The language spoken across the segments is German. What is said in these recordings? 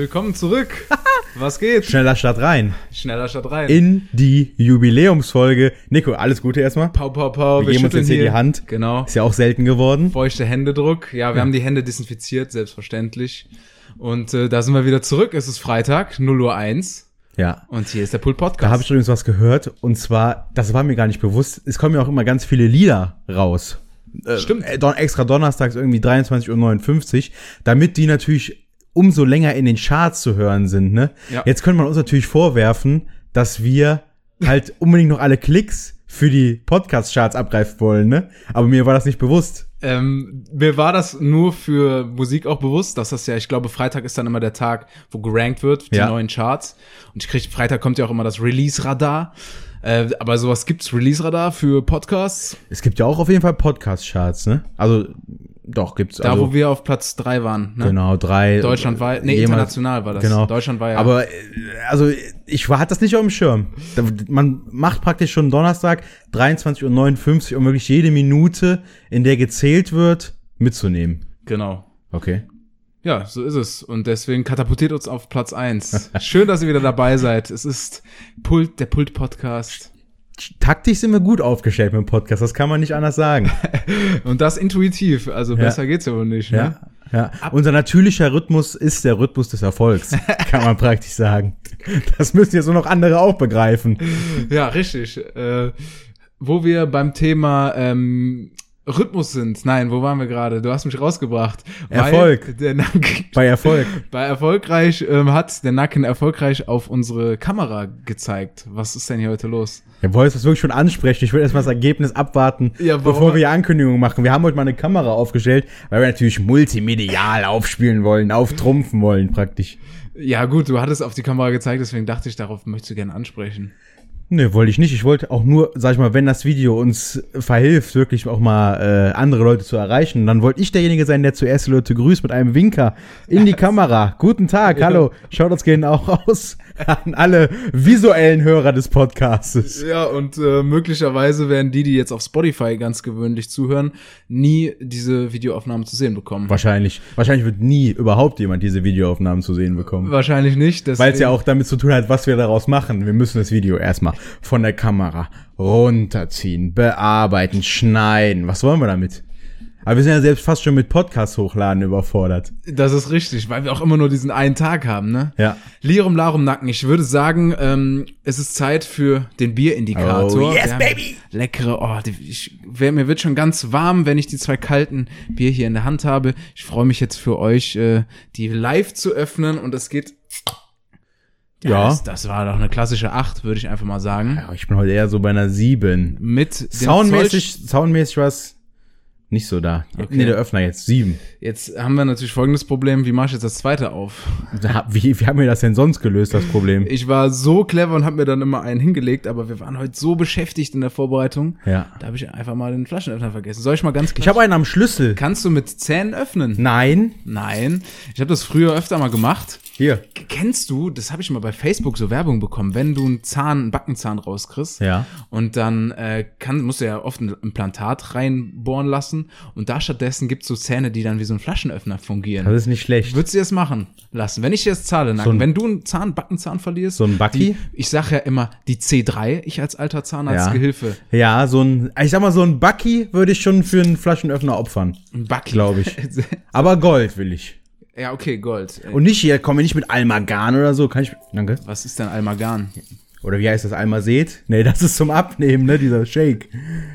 Willkommen zurück. Was geht? Schneller Start rein. Schneller statt rein. In die Jubiläumsfolge. Nico, alles Gute erstmal. Pau, pau, pau. Wir geben uns jetzt hier die Hand. Genau. Ist ja auch selten geworden. Feuchte Händedruck. Ja, wir haben die Hände desinfiziert, selbstverständlich. Und äh, da sind wir wieder zurück. Es ist Freitag, 0 Uhr 1. Ja. Und hier ist der Pult Podcast. Da habe ich übrigens was gehört. Und zwar, das war mir gar nicht bewusst, es kommen ja auch immer ganz viele Lieder raus. Äh, Stimmt. äh, extra donnerstags irgendwie 23.59 Uhr, damit die natürlich umso länger in den Charts zu hören sind. Ne? Ja. Jetzt könnte man uns natürlich vorwerfen, dass wir halt unbedingt noch alle Klicks für die Podcast-Charts abgreifen wollen. Ne? Aber mir war das nicht bewusst. Ähm, mir war das nur für Musik auch bewusst, dass das ja, ich glaube, Freitag ist dann immer der Tag, wo gerankt wird, die Ja. neuen Charts. Und ich krieg, Freitag kommt ja auch immer das Release-Radar. Äh, aber sowas gibt's Release-Radar für Podcasts? Es gibt ja auch auf jeden Fall Podcast-Charts, ne? Also, doch, gibt's. Da, also, wo wir auf Platz drei waren. Ne? Genau, drei. Deutschlandweit, nee, jemals- international war das. Genau. Deutschland war ja. Aber, äh, also, ich war, hatte das nicht auf dem Schirm. Man macht praktisch schon Donnerstag 23.59 Uhr, um wirklich jede Minute, in der gezählt wird, mitzunehmen. genau. Okay. Ja, so ist es. Und deswegen katapultiert uns auf Platz eins. Schön, dass ihr wieder dabei seid. Es ist Pult, der Pult-Podcast. Taktisch sind wir gut aufgestellt mit dem Podcast, das kann man nicht anders sagen. Und das intuitiv. Also besser geht's ja wohl nicht. Ne? Ja, ja. Unser natürlicher Rhythmus ist der Rhythmus des Erfolgs, kann man praktisch sagen. Das müssen jetzt nur noch andere auch begreifen. Ja, richtig. Äh, wo wir beim Thema ähm, Rhythmus sind. Nein, wo waren wir gerade? Du hast mich rausgebracht. Erfolg. Der Nacken, Bei Erfolg. bei erfolgreich ähm, hat der Nacken erfolgreich auf unsere Kamera gezeigt. Was ist denn hier heute los? Ja, wolltest du das wirklich schon ansprechen? Ich will erst mal das Ergebnis abwarten, Ja, bevor wir die Ankündigung machen. Wir haben heute mal eine Kamera aufgestellt, weil wir natürlich multimedial aufspielen wollen, auftrumpfen wollen praktisch. Ja, gut, du hattest auf die Kamera gezeigt, deswegen dachte ich, darauf möchtest du gerne ansprechen. Nee, wollte ich nicht. Ich wollte auch nur, sag ich mal, wenn das Video uns verhilft, wirklich auch mal äh, andere Leute zu erreichen, dann wollte ich derjenige sein, der zuerst die Leute grüßt mit einem Winker in die Kamera. Guten Tag, hallo. Schaut uns gehen auch aus an alle visuellen Hörer des Podcastes. Ja, und äh, möglicherweise werden die, die jetzt auf Spotify ganz gewöhnlich zuhören, nie diese Videoaufnahmen zu sehen bekommen. Wahrscheinlich, wahrscheinlich wird nie überhaupt jemand diese Videoaufnahmen zu sehen bekommen. Wahrscheinlich nicht. Weil es ja auch damit zu tun hat, was wir daraus machen. Wir müssen das Video erstmal von der Kamera runterziehen, bearbeiten, schneiden. Was wollen wir damit? Aber wir sind ja selbst fast schon mit Podcast hochladen überfordert. Das ist richtig, weil wir auch immer nur diesen einen Tag haben, ne? Ja. Lirum Larum Nacken. Ich würde sagen, ähm, es ist Zeit für den Bierindikator. Oh, yes, baby! Leckere, oh, die, ich, wer, mir wird schon ganz warm, wenn ich die zwei kalten Bier hier in der Hand habe. Ich freue mich jetzt für euch, äh, die live zu öffnen und es geht. Ja. Das, das war doch eine klassische Acht, würde ich einfach mal sagen. ja. Ich bin heute eher so bei einer 7. Mit Soundmäßig, soundmäßig was nicht so da. Okay. Nee, der Öffner jetzt 7. Jetzt haben wir natürlich folgendes Problem. Wie mache ich jetzt das zweite auf? Wie, wie haben wir das denn sonst gelöst, das Problem? Ich war so clever und habe mir dann immer einen hingelegt, aber wir waren heute so beschäftigt in der Vorbereitung. Ja. Da habe ich einfach mal den Flaschenöffner vergessen. Soll ich mal ganz klar? Ich habe einen am Schlüssel. Kannst du mit Zähnen öffnen? Nein. Nein. Ich habe das früher öfter mal gemacht. Hier. Kennst du, das habe ich mal bei Facebook so Werbung bekommen, wenn du einen Zahn, einen Backenzahn rauskriegst Ja. und dann äh, kann, musst du ja oft ein Implantat reinbohren lassen und da stattdessen gibt's so Zähne, die dann wie so ein Flaschenöffner fungieren. Das ist nicht schlecht. Würdest du das machen lassen? Wenn ich dir das zahle, Nacken, ein- wenn du einen Zahn, Backenzahn verlierst, So ein Bucky? die, ich sag ja immer die C3, ich als alter Zahnarztgehilfe, Ja, so ein, ich sag mal, so ein Bucky würde ich schon für einen Flaschenöffner opfern. ein Bucky. Glaube ich. Aber Gold will ich. ja, okay, Gold. Ey, Und nicht hier, komm nicht mit Almagan oder so. Kann ich. Danke. Was ist denn Almagan? Oder wie heißt das? Almazet? Nee, das ist zum Abnehmen, ne? Dieser Shake.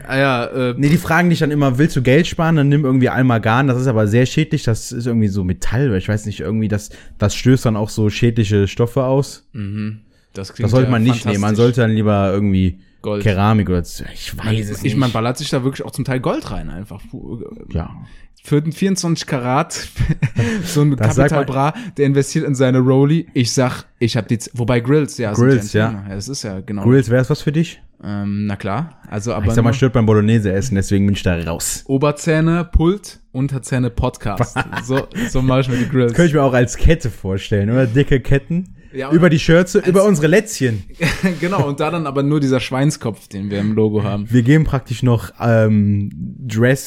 Ah ja, äh, Nee, die fragen dich dann immer, willst du Geld sparen? Dann nimm irgendwie Almagan. Das ist aber sehr schädlich. Das ist irgendwie so Metall. Ich weiß nicht, irgendwie, das, das stößt dann auch so schädliche Stoffe aus. das klingt Das sollte ja man nicht nehmen. Man sollte dann lieber irgendwie Gold. Keramik oder. Ich weiß es Ich nicht. man ballert sich da wirklich auch zum Teil Gold rein einfach. Puh, ja. Für den 24 Karat, so ein Das Capital Bra, der investiert in seine Rolli. Ich sag, ich hab die, Z- wobei Grills, ja. Grills, ja. Ja. Das ist ja, genau. Grills, wäre es was für dich? Ähm, na klar. Also, aber Ich sag mal, stört beim Bolognese essen, deswegen bin ich da raus. Oberzähne, Pult, Unterzähne, Podcast. so, so mache ich mir die Grills. Könnte ich mir auch als Kette vorstellen, oder? Dicke Ketten. Ja, über die Schürze, über unsere Lätzchen. genau, und da dann aber nur dieser Schweinskopf, den wir im Logo haben. Wir geben praktisch noch ähm,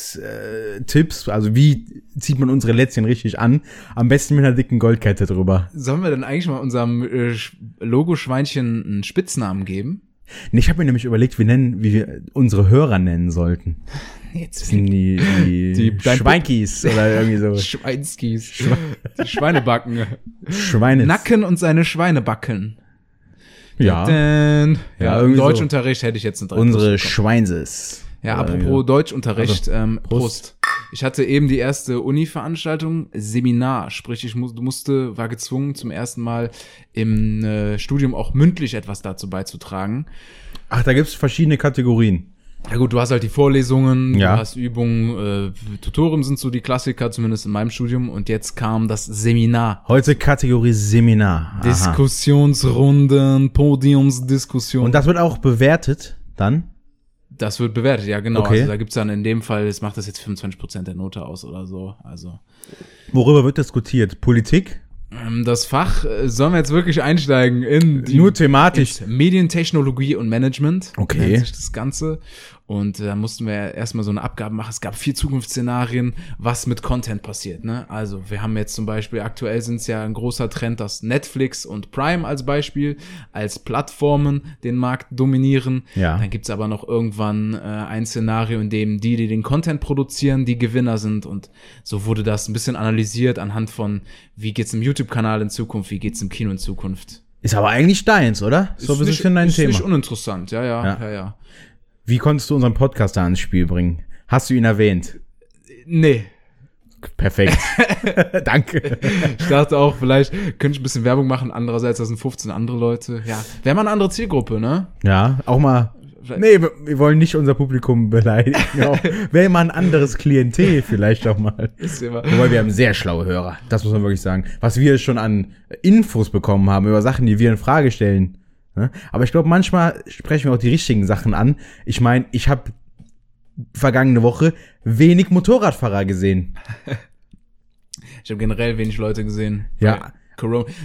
Dress-Tipps, also wie zieht man unsere Lätzchen richtig an. Am besten mit einer dicken Goldkette drüber. Sollen wir denn eigentlich mal unserem äh, Sch- Logo-Schweinchen einen Spitznamen geben? Nee, Ich habe mir nämlich überlegt, wie nennen, wie wir unsere Hörer nennen sollten. Jetzt sind die, die, Die- Schweinkis oder irgendwie so. Schweinskis. Die Schweinebacken. Schweine. Nacken und seine Schweinebacken. Ja. Denn, Ja, ja, im irgendwie so. Deutschunterricht hätte ich jetzt eine drei Unsere. Schweinses. Ja, apropos irgendwie Deutschunterricht, ähm, Prost. Prost. Ich hatte eben die erste Uni-Veranstaltung, Seminar, sprich, ich mu musste, war gezwungen, zum ersten Mal im äh, Studium auch mündlich etwas dazu beizutragen. Ach, da gibt's verschiedene Kategorien. Ja gut, du hast halt die Vorlesungen, Ja. du hast Übungen, äh, Tutorium sind so die Klassiker, zumindest in meinem Studium. Und jetzt kam das Seminar. Heute Kategorie Seminar. Aha. Diskussionsrunden, Podiumsdiskussion. Und das wird auch bewertet dann? das wird bewertet, ja genau. Okay. Also da gibt's dann in dem Fall, es macht das jetzt 25% der Note aus oder so. Also Worüber wird diskutiert? Politik? Ähm, das Fach, äh, sollen wir jetzt wirklich einsteigen in die Nur thematisch. Medientechnologie und Management. Okay. Das Ganze. Und da mussten wir erstmal so eine Abgabe machen. Es gab vier Zukunftsszenarien, was mit Content passiert. Ne? Also wir haben jetzt zum Beispiel, aktuell sind es ja ein großer Trend, dass Netflix und Prime als Beispiel als Plattformen den Markt dominieren. Ja. Dann gibt's aber noch irgendwann äh, ein Szenario, in dem die, die den Content produzieren, die Gewinner sind. Und so wurde das ein bisschen analysiert anhand von, wie geht's im YouTube-Kanal in Zukunft, wie geht's im Kino in Zukunft. Ist aber eigentlich deins, oder? So ein bisschen dein ist Thema. nicht uninteressant, ja, ja, Ja. ja, ja. Wie konntest du unseren Podcast da ans Spiel bringen? Hast du ihn erwähnt? Nee. Perfekt. Danke. Ich dachte auch, vielleicht könnte ich ein bisschen Werbung machen. Andererseits, das sind 15 andere Leute. Ja, wäre mal eine andere Zielgruppe, ne? Ja, auch mal. Nee, wir, wollen nicht unser Publikum beleidigen. Wäre mal ein anderes Klientel vielleicht auch mal. Ist immer- Wobei wir haben sehr schlaue Hörer. Das muss man wirklich sagen. Was wir schon an Infos bekommen haben über Sachen, die wir in Frage stellen. Ne? Aber ich glaube, manchmal sprechen wir auch die richtigen Sachen an. Ich meine, ich habe vergangene Woche wenig Motorradfahrer gesehen. Ich habe generell wenig Leute gesehen. Ja.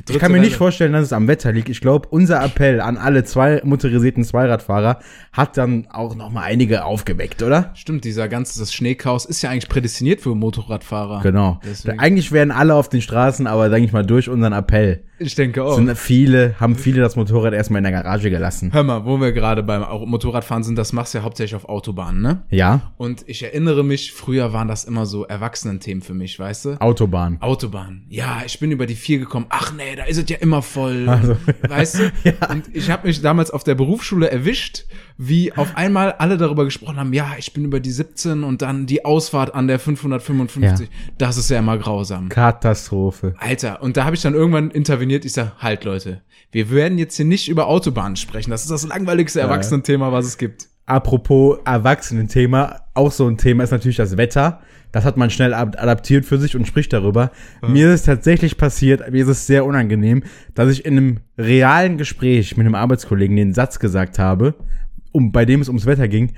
Ich kann mir nicht vorstellen, dass es am Wetter liegt. Ich glaube, unser Appell an alle zwei motorisierten Zweiradfahrer hat dann auch noch mal einige aufgeweckt, oder? Stimmt, dieser ganze das Schneechaos ist ja eigentlich prädestiniert für Motorradfahrer. Genau. Deswegen- Eigentlich wären alle auf den Straßen, aber denke ich mal durch unseren Appell Ich denke auch. sind viele, haben viele das Motorrad erstmal in der Garage gelassen. Hör mal, wo wir gerade beim Motorradfahren sind, das machst du ja hauptsächlich auf Autobahnen, ne? Ja, Und ich erinnere mich, früher waren das immer so Erwachsenenthemen für mich, weißt du? Autobahn. Autobahn. Ja, ich bin über die vier gekommen. Ach nee, da ist es ja immer voll. Also, Weißt du? Ja. Und ich habe mich damals auf der Berufsschule erwischt, wie auf einmal alle darüber gesprochen haben, ja, ich bin über die 17 und dann die Ausfahrt an der 555. Das ist ja immer grausam. Katastrophe. Alter, und da habe ich dann irgendwann interveniert, ich sag, halt Leute, wir werden jetzt hier nicht über Autobahnen sprechen. Das ist das langweiligste Erwachsenenthema, was es gibt. Apropos Erwachsenen-Thema, auch so ein Thema ist natürlich das Wetter. Das hat man schnell ad- adaptiert für sich und spricht darüber. Mir ist es tatsächlich passiert, mir ist es sehr unangenehm, dass ich in einem realen Gespräch mit einem Arbeitskollegen den Satz gesagt habe, um, bei dem es ums Wetter ging,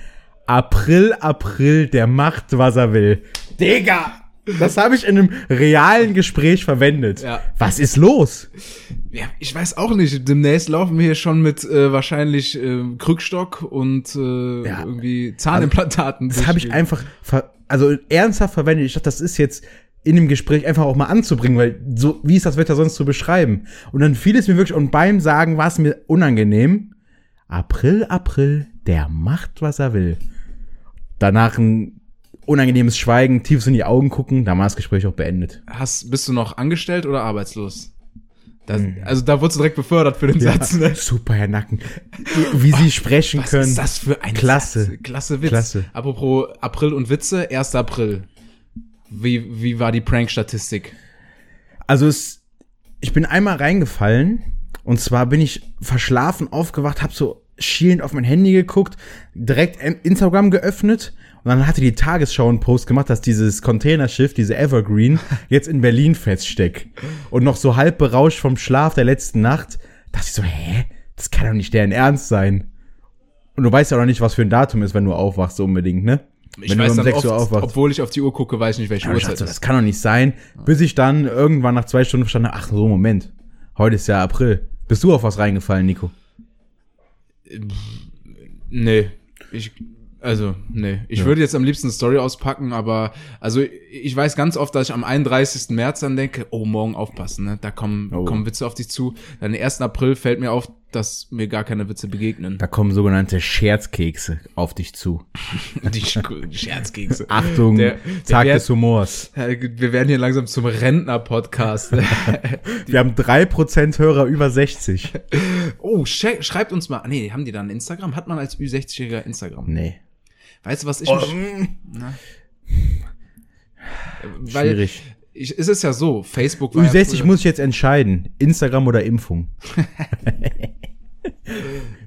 April, April, der macht, was er will. Digga! Das habe ich in einem realen Gespräch verwendet. Ja. Was ist los? Ja, ich weiß auch nicht. Demnächst laufen wir hier schon mit äh, wahrscheinlich äh, Krückstock und äh, Ja. irgendwie Zahnimplantaten. Das habe ich einfach, also ernsthaft verwendet. Ich dachte, das ist jetzt in dem Gespräch einfach auch mal anzubringen, weil so, wie ist das Wetter sonst zu beschreiben? Und dann fiel es mir wirklich, und beim Sagen war es mir unangenehm. April, April, der macht, was er will. Danach ein unangenehmes Schweigen, tief in die Augen gucken, dann war das Gespräch auch beendet. Hast, bist du noch angestellt oder arbeitslos? Das, Also da wurdest du direkt befördert für den Satz, ne? Super, Herr Nacken. Wie Sie sprechen Was können. ist das für ein Klasse. Satz? Klasse Witz. Klasse. Apropos April und Witze, 1. April. Wie, wie war die Prank-Statistik? Also es, ich bin einmal reingefallen und zwar bin ich verschlafen aufgewacht, habe so schielend auf mein Handy geguckt, direkt Instagram geöffnet und dann hatte die Tagesschau einen Post gemacht, dass dieses Containerschiff, diese Evergreen, jetzt in Berlin feststeckt. Und noch so halb berauscht vom Schlaf der letzten Nacht, dachte ich so, hä? Das kann doch nicht deren Ernst sein. Und du weißt ja auch noch nicht, was für ein Datum ist, wenn du aufwachst, so unbedingt, ne? Ich wenn weiß du um dann 6 oft, Uhr aufwachst. obwohl ich auf die Uhr gucke, weiß ich nicht, welche ich Uhrzeit es das kann doch nicht sein. Bis ich dann irgendwann nach zwei Stunden verstanden habe, ach so, Moment. Heute ist ja April. Bist du auf was reingefallen, Nico? Nee. Ich, Also, nee. Ich Ja. würde jetzt am liebsten eine Story auspacken, aber also ich weiß ganz oft, dass ich am 31. März dann denke, oh, morgen aufpassen, ne? Da kommen, Oh. kommen Witze auf dich zu. Dann den 1. April fällt mir auf, dass mir gar keine Witze begegnen. Da kommen sogenannte Scherzkekse auf dich zu. Die, Sch- die Scherzkekse. Achtung, Der- Tag des Humors. Ja, Wir werden hier langsam zum Rentner-Podcast. Wir haben 3% Hörer über 60. oh, schreibt uns mal. Nee, haben die dann Instagram? Hat man als Ü60-Jähriger Instagram? Nee. Weißt du, was ich Oh, mich, mm, weil schwierig. ich, ist es ja so, Facebook war ja Ü60 früher- muss ich jetzt entscheiden. Instagram oder Impfung.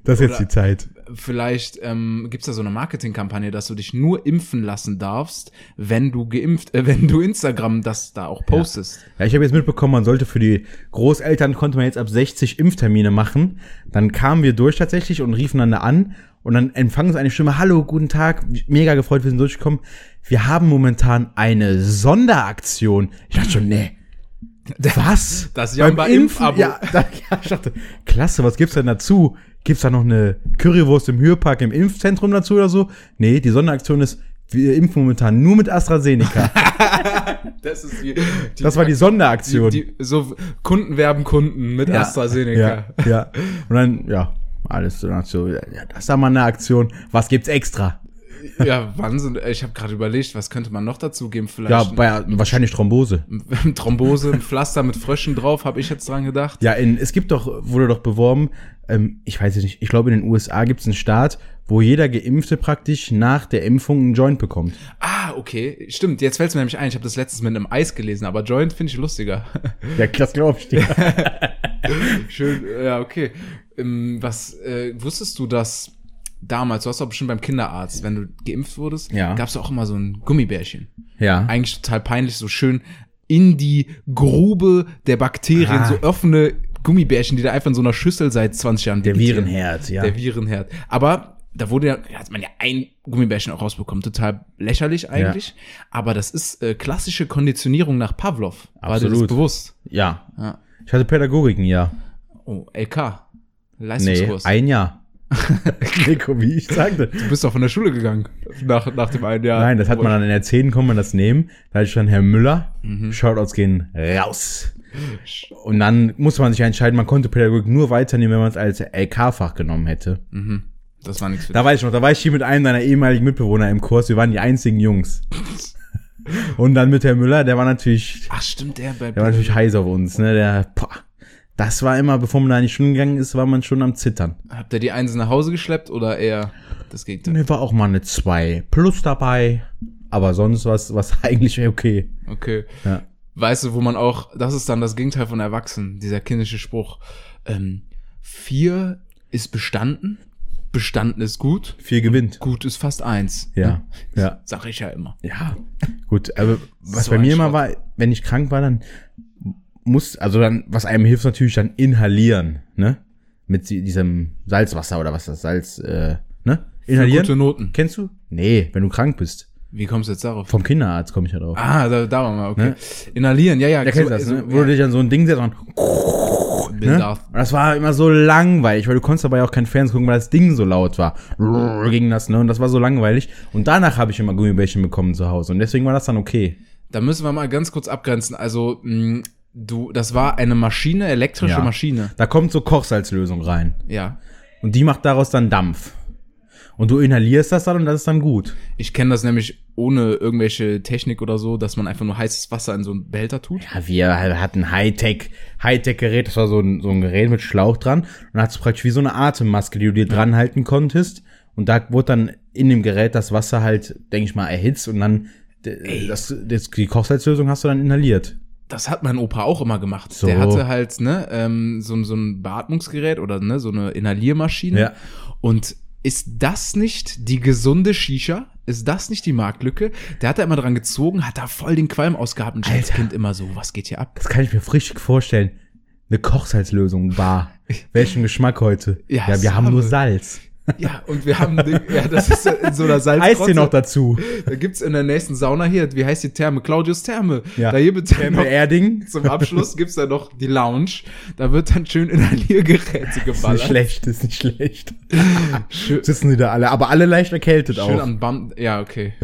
das ist jetzt Oder- die Zeit. vielleicht ähm, gibt's da so eine Marketingkampagne, dass du dich nur impfen lassen darfst, wenn du geimpft, äh, wenn du Instagram das da auch postest. Ja, ich habe jetzt mitbekommen, man sollte für die Großeltern konnte man jetzt ab 60 Impftermine machen. Dann kamen wir durch tatsächlich und riefen dann da an und dann empfangen sie eine Stimme, hallo, guten Tag, mega gefreut, wir sind durchgekommen. Wir haben momentan eine Sonderaktion. Ich dachte schon, nee. Was? Das Jamba Impf-Abo. Ja, da, ja, ich dachte, klasse, was gibt's denn dazu? Gibt's da noch eine Currywurst im Hürpark im Impfzentrum dazu oder so? Nee, die Sonderaktion ist, wir impfen momentan nur mit AstraZeneca. Das ist die, die Das war die Sonderaktion. die, die, so Kunden werben Kunden mit Ja, AstraZeneca. Ja, ja. Und dann, ja, alles so, so ja, das ist da mal eine Aktion. Was gibt's extra? Ja, Wahnsinn. Ich habe gerade überlegt, was könnte man noch dazu geben? Vielleicht Ja, bei, wahrscheinlich Thrombose. Thrombose, ein Pflaster mit Fröschen drauf, habe ich jetzt dran gedacht. Ja, in, es gibt doch, wurde doch beworben, ähm, ich weiß es nicht, ich glaube in den USA gibt's einen Staat, wo jeder Geimpfte praktisch nach der Impfung einen Joint bekommt. Ah, okay. Stimmt, jetzt fällt es mir nämlich ein, ich habe das letztens mit einem Eis gelesen, aber Joint finde ich lustiger. Ja, das glaube ich dir. Schön, ja, okay. Ähm, was, äh, wusstest du, dass damals, du hast doch bestimmt beim Kinderarzt, wenn du geimpft wurdest, Ja. gab's auch immer so ein Gummibärchen. ja. Eigentlich total peinlich, so schön in die Grube der Bakterien, Ah. so offene Gummibärchen, die da einfach in so einer Schüssel seit 20 Jahren Der vegetieren. Virenherd, ja. Der Virenherd. Aber da wurde ja, hat man ja ein Gummibärchen auch rausbekommen. Total lächerlich eigentlich. Aber das ist äh, klassische Konditionierung nach Pavlov. War dir das Absolut. bewusst? ja. Ja. Ich hatte Pädagogik ein Jahr. Oh, LK. Nee, Leistungskurs. ein Jahr. Nico, wie ich sagte. du bist doch von der Schule gegangen. Nach, nach dem einen Jahr. Nein, das hat man dann in der 10, kann man das nehmen. Da hatte ich dann Herr Müller. Mhm. Shoutouts gehen raus. Und dann musste man sich entscheiden, man konnte Pädagogik nur weiternehmen, wenn man es als LK-Fach genommen hätte. Mhm. Das war nichts für Da weiß ich noch, da war ich hier mit einem deiner ehemaligen Mitbewohner im Kurs. Wir waren die einzigen Jungs. Und dann mit Herr Müller, der war natürlich, Ach, stimmt, der bei der war natürlich heiß auf uns, ne? Der, boah, das war immer, bevor man da in die Schule gegangen ist, war man schon am Zittern. Habt ihr die Einsen nach Hause geschleppt oder eher das Gegenteil? Mir war auch mal eine 2 plus dabei. Aber sonst was, was eigentlich okay. Okay. Ja. Weißt du, wo man auch, das ist dann das Gegenteil von Erwachsenen, dieser kindische Spruch. Ähm, vier ist bestanden, bestanden ist gut, Viel gewinnt. gut ist fast eins. Ja, ja. Sag ich ja immer. Ja, gut, aber was So bei mir immer war, wenn ich krank war, dann muss, also dann, was einem hilft, natürlich dann inhalieren, ne? Mit die- diesem Salzwasser oder was das Salz, äh, ne? Für Inhalieren. gute Noten. Kennst du? Nee, wenn du krank bist. Wie kommst du jetzt darauf? Vom Kinderarzt komme ich ja drauf. Ah, da, da waren wir, okay. Ne? Inhalieren, ja, ja. Der kennt das, ne? Wo du dich an so ein Ding setzt und, ne? Und das war immer so langweilig, weil du konntest dabei auch kein Fernsehen gucken, weil das Ding so laut war. Ging das, ne? Und das war so langweilig. Und danach habe ich immer Gummibärchen bekommen zu Hause. Und deswegen war das dann okay. Da müssen wir mal ganz kurz abgrenzen. Also, mh, du, das war eine Maschine, elektrische Ja. Maschine. Da kommt so Kochsalzlösung rein. Ja. Und die macht daraus dann Dampf. Und du inhalierst das dann und das ist dann gut. Ich kenne das nämlich ohne irgendwelche Technik oder so, dass man einfach nur heißes Wasser in so einen Behälter tut. Ja, wir hatten Hightech, Hightech-Gerät, das war so ein, so ein Gerät mit Schlauch dran. Und dann hast du praktisch wie so eine Atemmaske, die du dir dran halten konntest. Und da wurde dann in dem Gerät das Wasser halt, denke ich mal, erhitzt und dann d- das, das, die Kochsalzlösung hast du dann inhaliert. Das hat mein Opa auch immer gemacht. So. Der hatte halt ne ähm, so, so ein Beatmungsgerät oder ne so eine Inhaliermaschine. Ja. Und ist das nicht die gesunde Shisha? Ist das nicht die Marktlücke? Der hat da immer dran gezogen, hat da voll den Qualm ausgehabt und als. Kind immer so, was geht hier ab? Das kann ich mir richtig vorstellen. Eine Kochsalzlösung, bar. Welchen Geschmack heute? Ja, Ja, wir haben nur. Salz. Ja, und wir haben, ja, das ist in so einer Eistee Salzgrotze. noch dazu. Da gibt's in der nächsten Sauna hier, wie heißt die Therme? Claudius Therme. Ja. Da gibt es dann noch, Therme Erding. zum Abschluss gibt's dann noch die Lounge. Da wird dann schön Inhaliergeräte Ist nicht geballert. schlecht, ist nicht schlecht. Schön, Sitzen die da alle, aber alle leicht erkältet schön auch. am Bam, ja, okay.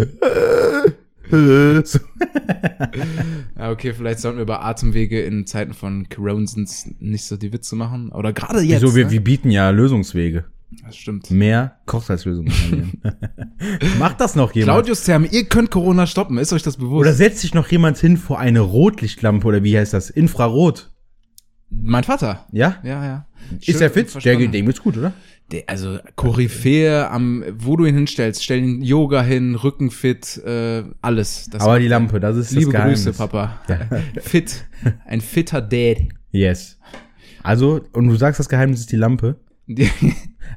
Ja, okay, vielleicht sollten wir über Atemwege in Zeiten von Coronsens nicht so die Witze machen. Oder gerade jetzt. Wieso, wir, ne? wir bieten ja Lösungswege. Das stimmt. Mehr Kochsalzlösungen. annehmen. Macht das noch jemand? Claudius Therme, ihr könnt Corona stoppen, ist euch das bewusst? Oder setzt sich noch jemand hin vor eine Rotlichtlampe oder wie heißt das? Infrarot. mein Vater. Ja? Ja, ja. Ist der fit? Der, verstanden. dem geht's gut, oder? Der, also Koryphäe am, wo du ihn hinstellst, stell ihn Yoga hin, Rückenfit, äh, alles. Das Aber die Lampe, das ist liebe das Geheimnis. Grüße, Papa. Fit, ein fitter Dad. Yes. Also, und du sagst, das Geheimnis ist die Lampe.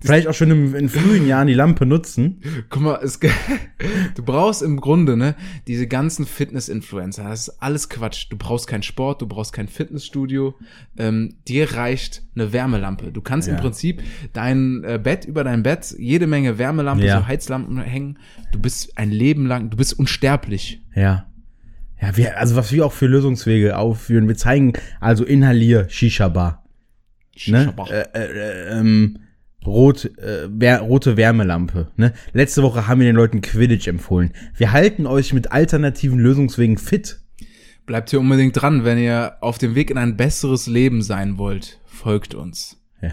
Vielleicht auch schon im, in frühen Jahren die Lampe nutzen. Guck mal, es, du brauchst im Grunde, ne, diese ganzen Fitness-Influencer, das ist alles Quatsch. Du brauchst keinen Sport, du brauchst kein Fitnessstudio. Ähm, dir reicht eine Wärmelampe. Du kannst im Ja. Prinzip dein äh, Bett über dein Bett jede Menge Wärmelampe, Ja. so Heizlampen hängen. Du bist ein Leben lang, du bist unsterblich. Ja. Ja, wir, also was wir auch für Lösungswege aufführen. Wir zeigen also Inhalier Shisha Bar. Ne? Äh, äh, äh, ähm, rot, äh, wär, rote Wärmelampe. Ne? Letzte Woche haben wir den Leuten Quidditch empfohlen. Wir halten euch mit alternativen Lösungswegen fit. Bleibt hier unbedingt dran, wenn ihr auf dem Weg in ein besseres Leben sein wollt. Folgt uns.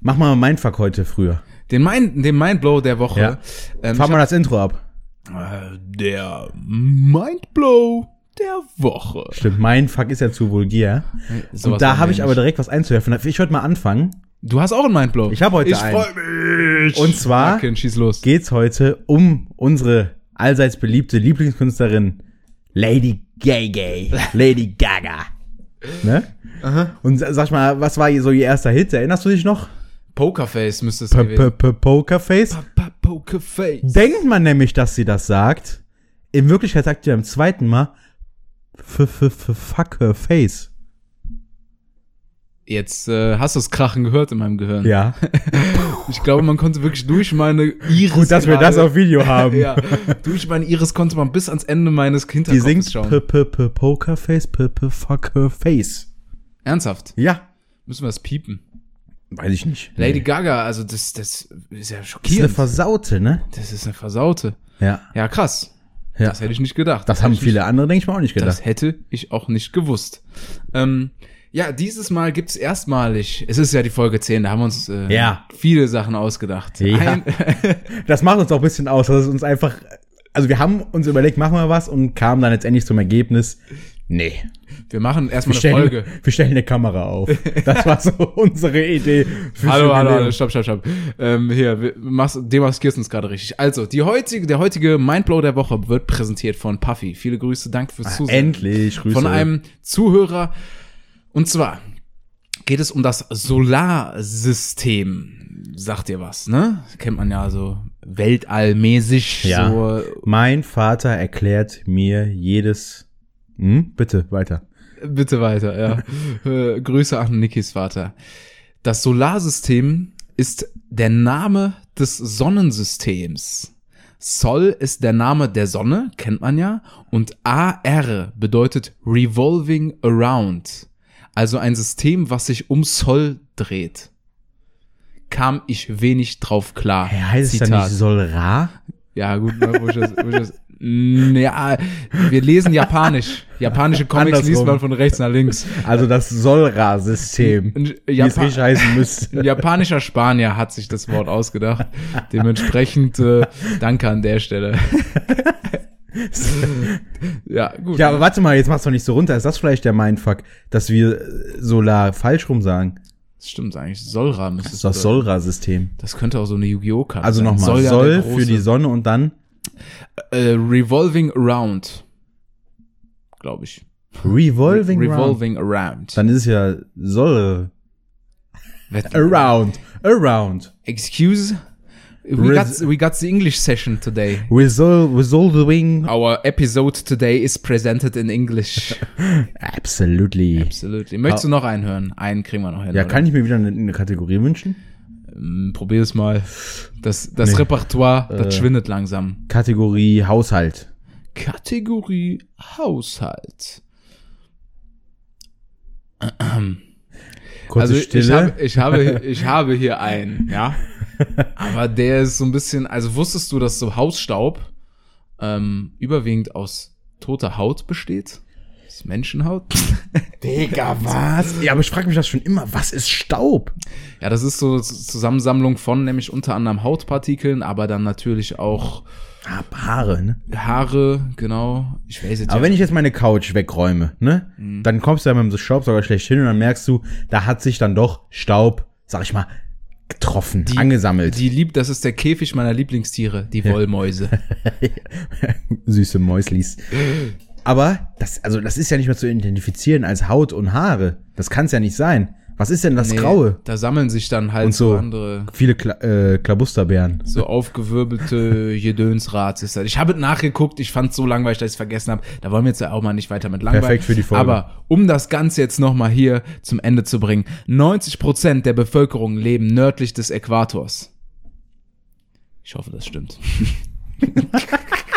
Mach mal Mindfuck heute früher. Den, Mind, den Mindblow der Woche. Ja. Ähm, Fahr mal das Intro ab. hab, äh, der Mindblow der Woche. Stimmt, Mindfuck ist ja zu vulgär. Sowas Und da habe ich aber direkt was einzuwerfen. Ich würde mal anfangen. Du hast auch einen Mindblow. Ich habe heute ich einen. freue mich. Und zwar- Okay, schieß los. Geht's heute um unsere allseits beliebte Lieblingskünstlerin Lady Gaga. Lady Gaga. Ne? Und sa- sag mal, was war so ihr erster Hit? Erinnerst du dich noch? Pokerface müsste es gewesen. -p Pokerface. Pokerface. Denkt man nämlich, dass sie das sagt. In Wirklichkeit sagt sie beim zweiten Mal f f f fuck her face. Jetzt äh, hast du das Krachen gehört in meinem Gehirn. Ja. Ich glaube, man konnte wirklich durch meine Iris. Gut, dass wir das gerade- auf Video haben. ja, durch meine Iris konnte man bis ans Ende meines Die Hinterkopfes singt schauen. p p p Pokerface, p p fuck her face. Ernsthaft? Ja. Müssen wir das piepen? Weiß ich nicht. Lady Gaga, also das, das ist ja Das ist eine schockierend. Versaute, ne? Das ist eine Versaute. Ja. Ja, krass. Ja. Das hätte ich nicht gedacht. Das hätte haben viele andere, denke ich mal, auch nicht Nicht, das gedacht. hätte ich auch nicht gewusst. Ähm, ja, dieses Mal gibt's erstmalig, es ist ja die Folge 10, da haben wir uns äh, Ja. viele Sachen ausgedacht. Ja. Ein, Das macht uns auch ein bisschen aus, dass es uns einfach, also wir haben uns überlegt, machen wir was und kamen dann letztendlich zum Ergebnis, nee. wir machen Wir erstmal eine stellen, Folge. wir stellen eine Kamera auf. Das war so unsere Idee. fürs Hallo, hallo, hallo, stopp, stopp, stopp. Ähm, hier, wir machst, demaskierst uns gerade richtig. Also, die heutige, der heutige Mindblow der Woche wird präsentiert von Puffy. Viele Grüße, danke fürs Zusehen. Endlich, Grüße. Von einem Zuhörer. Und zwar geht es um das Solarsystem. Sagt ihr was, ne? Kennt man ja so weltallmäßig. Ja. So, Mein Vater erklärt mir jedes, hm, bitte, weiter. bitte weiter, ja. äh, Grüße an Nikis Vater. Das Solarsystem ist der Name des Sonnensystems. Sol ist der Name der Sonne, kennt man ja, und AR bedeutet Revolving Around, also ein System, was sich um Sol dreht. Kam ich wenig drauf klar. Hä, heißt es dann nicht Solra? Ja, gut, ne, wo ich das, wo ich das, ja, wir lesen Japanisch. Japanische Comics Andersrum. liest man von rechts nach links. Also das Solra-System, wie es richtig heißen müsste. ein japanischer Spanier hat sich das Wort ausgedacht. Dementsprechend äh, danke an der Stelle. ja, gut. Ja, aber warte mal, jetzt mach's doch nicht so runter. Ist das vielleicht der Mindfuck, dass wir äh, Solar falsch rum sagen? das stimmt eigentlich. Solra müsste Das ist das. Solra-System. Das könnte auch so eine Yu-Gi-Oh! Karte Also nochmal, Soll der für die Sonne und dann äh, Revolving Around. Glaube ich. Revolving, Round. Revolving Around. Dann ist es ja Wett- around, around. Excuse? We got, we got the English session today. Resol resolving. Our episode today is presented in English. Absolutely. Absolutely. Möchtest du noch einen hören? Einen kriegen wir noch hin. Ja, oder? kann ich mir wieder eine, eine Kategorie wünschen? Ähm, Probier es mal. Das, das Nee. Repertoire, das Äh. schwindet langsam. Kategorie Haushalt. Kategorie Haushalt. Kurze also ich Stille. habe, ich habe, ich habe hier einen, ja. Aber der ist so ein bisschen, also wusstest du, dass so Hausstaub ähm, überwiegend aus toter Haut besteht? Aus Menschenhaut? Digga, was? Ja, aber ich frage mich das schon immer. Was ist Staub? ja, das ist so Zusammensammlung von nämlich unter anderem Hautpartikeln, aber dann natürlich auch Ah, Haare, ne? Haare, genau. Ich weiß jetzt Aber wenn ich jetzt meine Couch wegräume, ne? Mhm. Dann kommst du ja mit dem Staubsauger schlecht hin und dann merkst du, da hat sich dann doch Staub, sag ich mal, getroffen, Die- angesammelt. die lieb, das ist der Käfig meiner Lieblingstiere, die Wollmäuse. Süße Mäuslis. Aber das, also das ist ja nicht mehr zu identifizieren als Haut und Haare. Das kann es ja nicht sein. Was ist denn das Nee, Graue? Da sammeln sich dann halt Und so, so. andere, Viele Kla äh, Klabusterbeeren. so aufgewirbelte Gedönsrats ist das. Ich habe nachgeguckt, ich fand es so langweilig, dass ich es vergessen habe. Da wollen wir jetzt ja auch mal nicht weiter mit langweilen. Perfekt für die Folge. Aber um das Ganze jetzt nochmal hier zum Ende zu bringen. 90% der Bevölkerung leben nördlich des Äquators. Ich hoffe, das stimmt.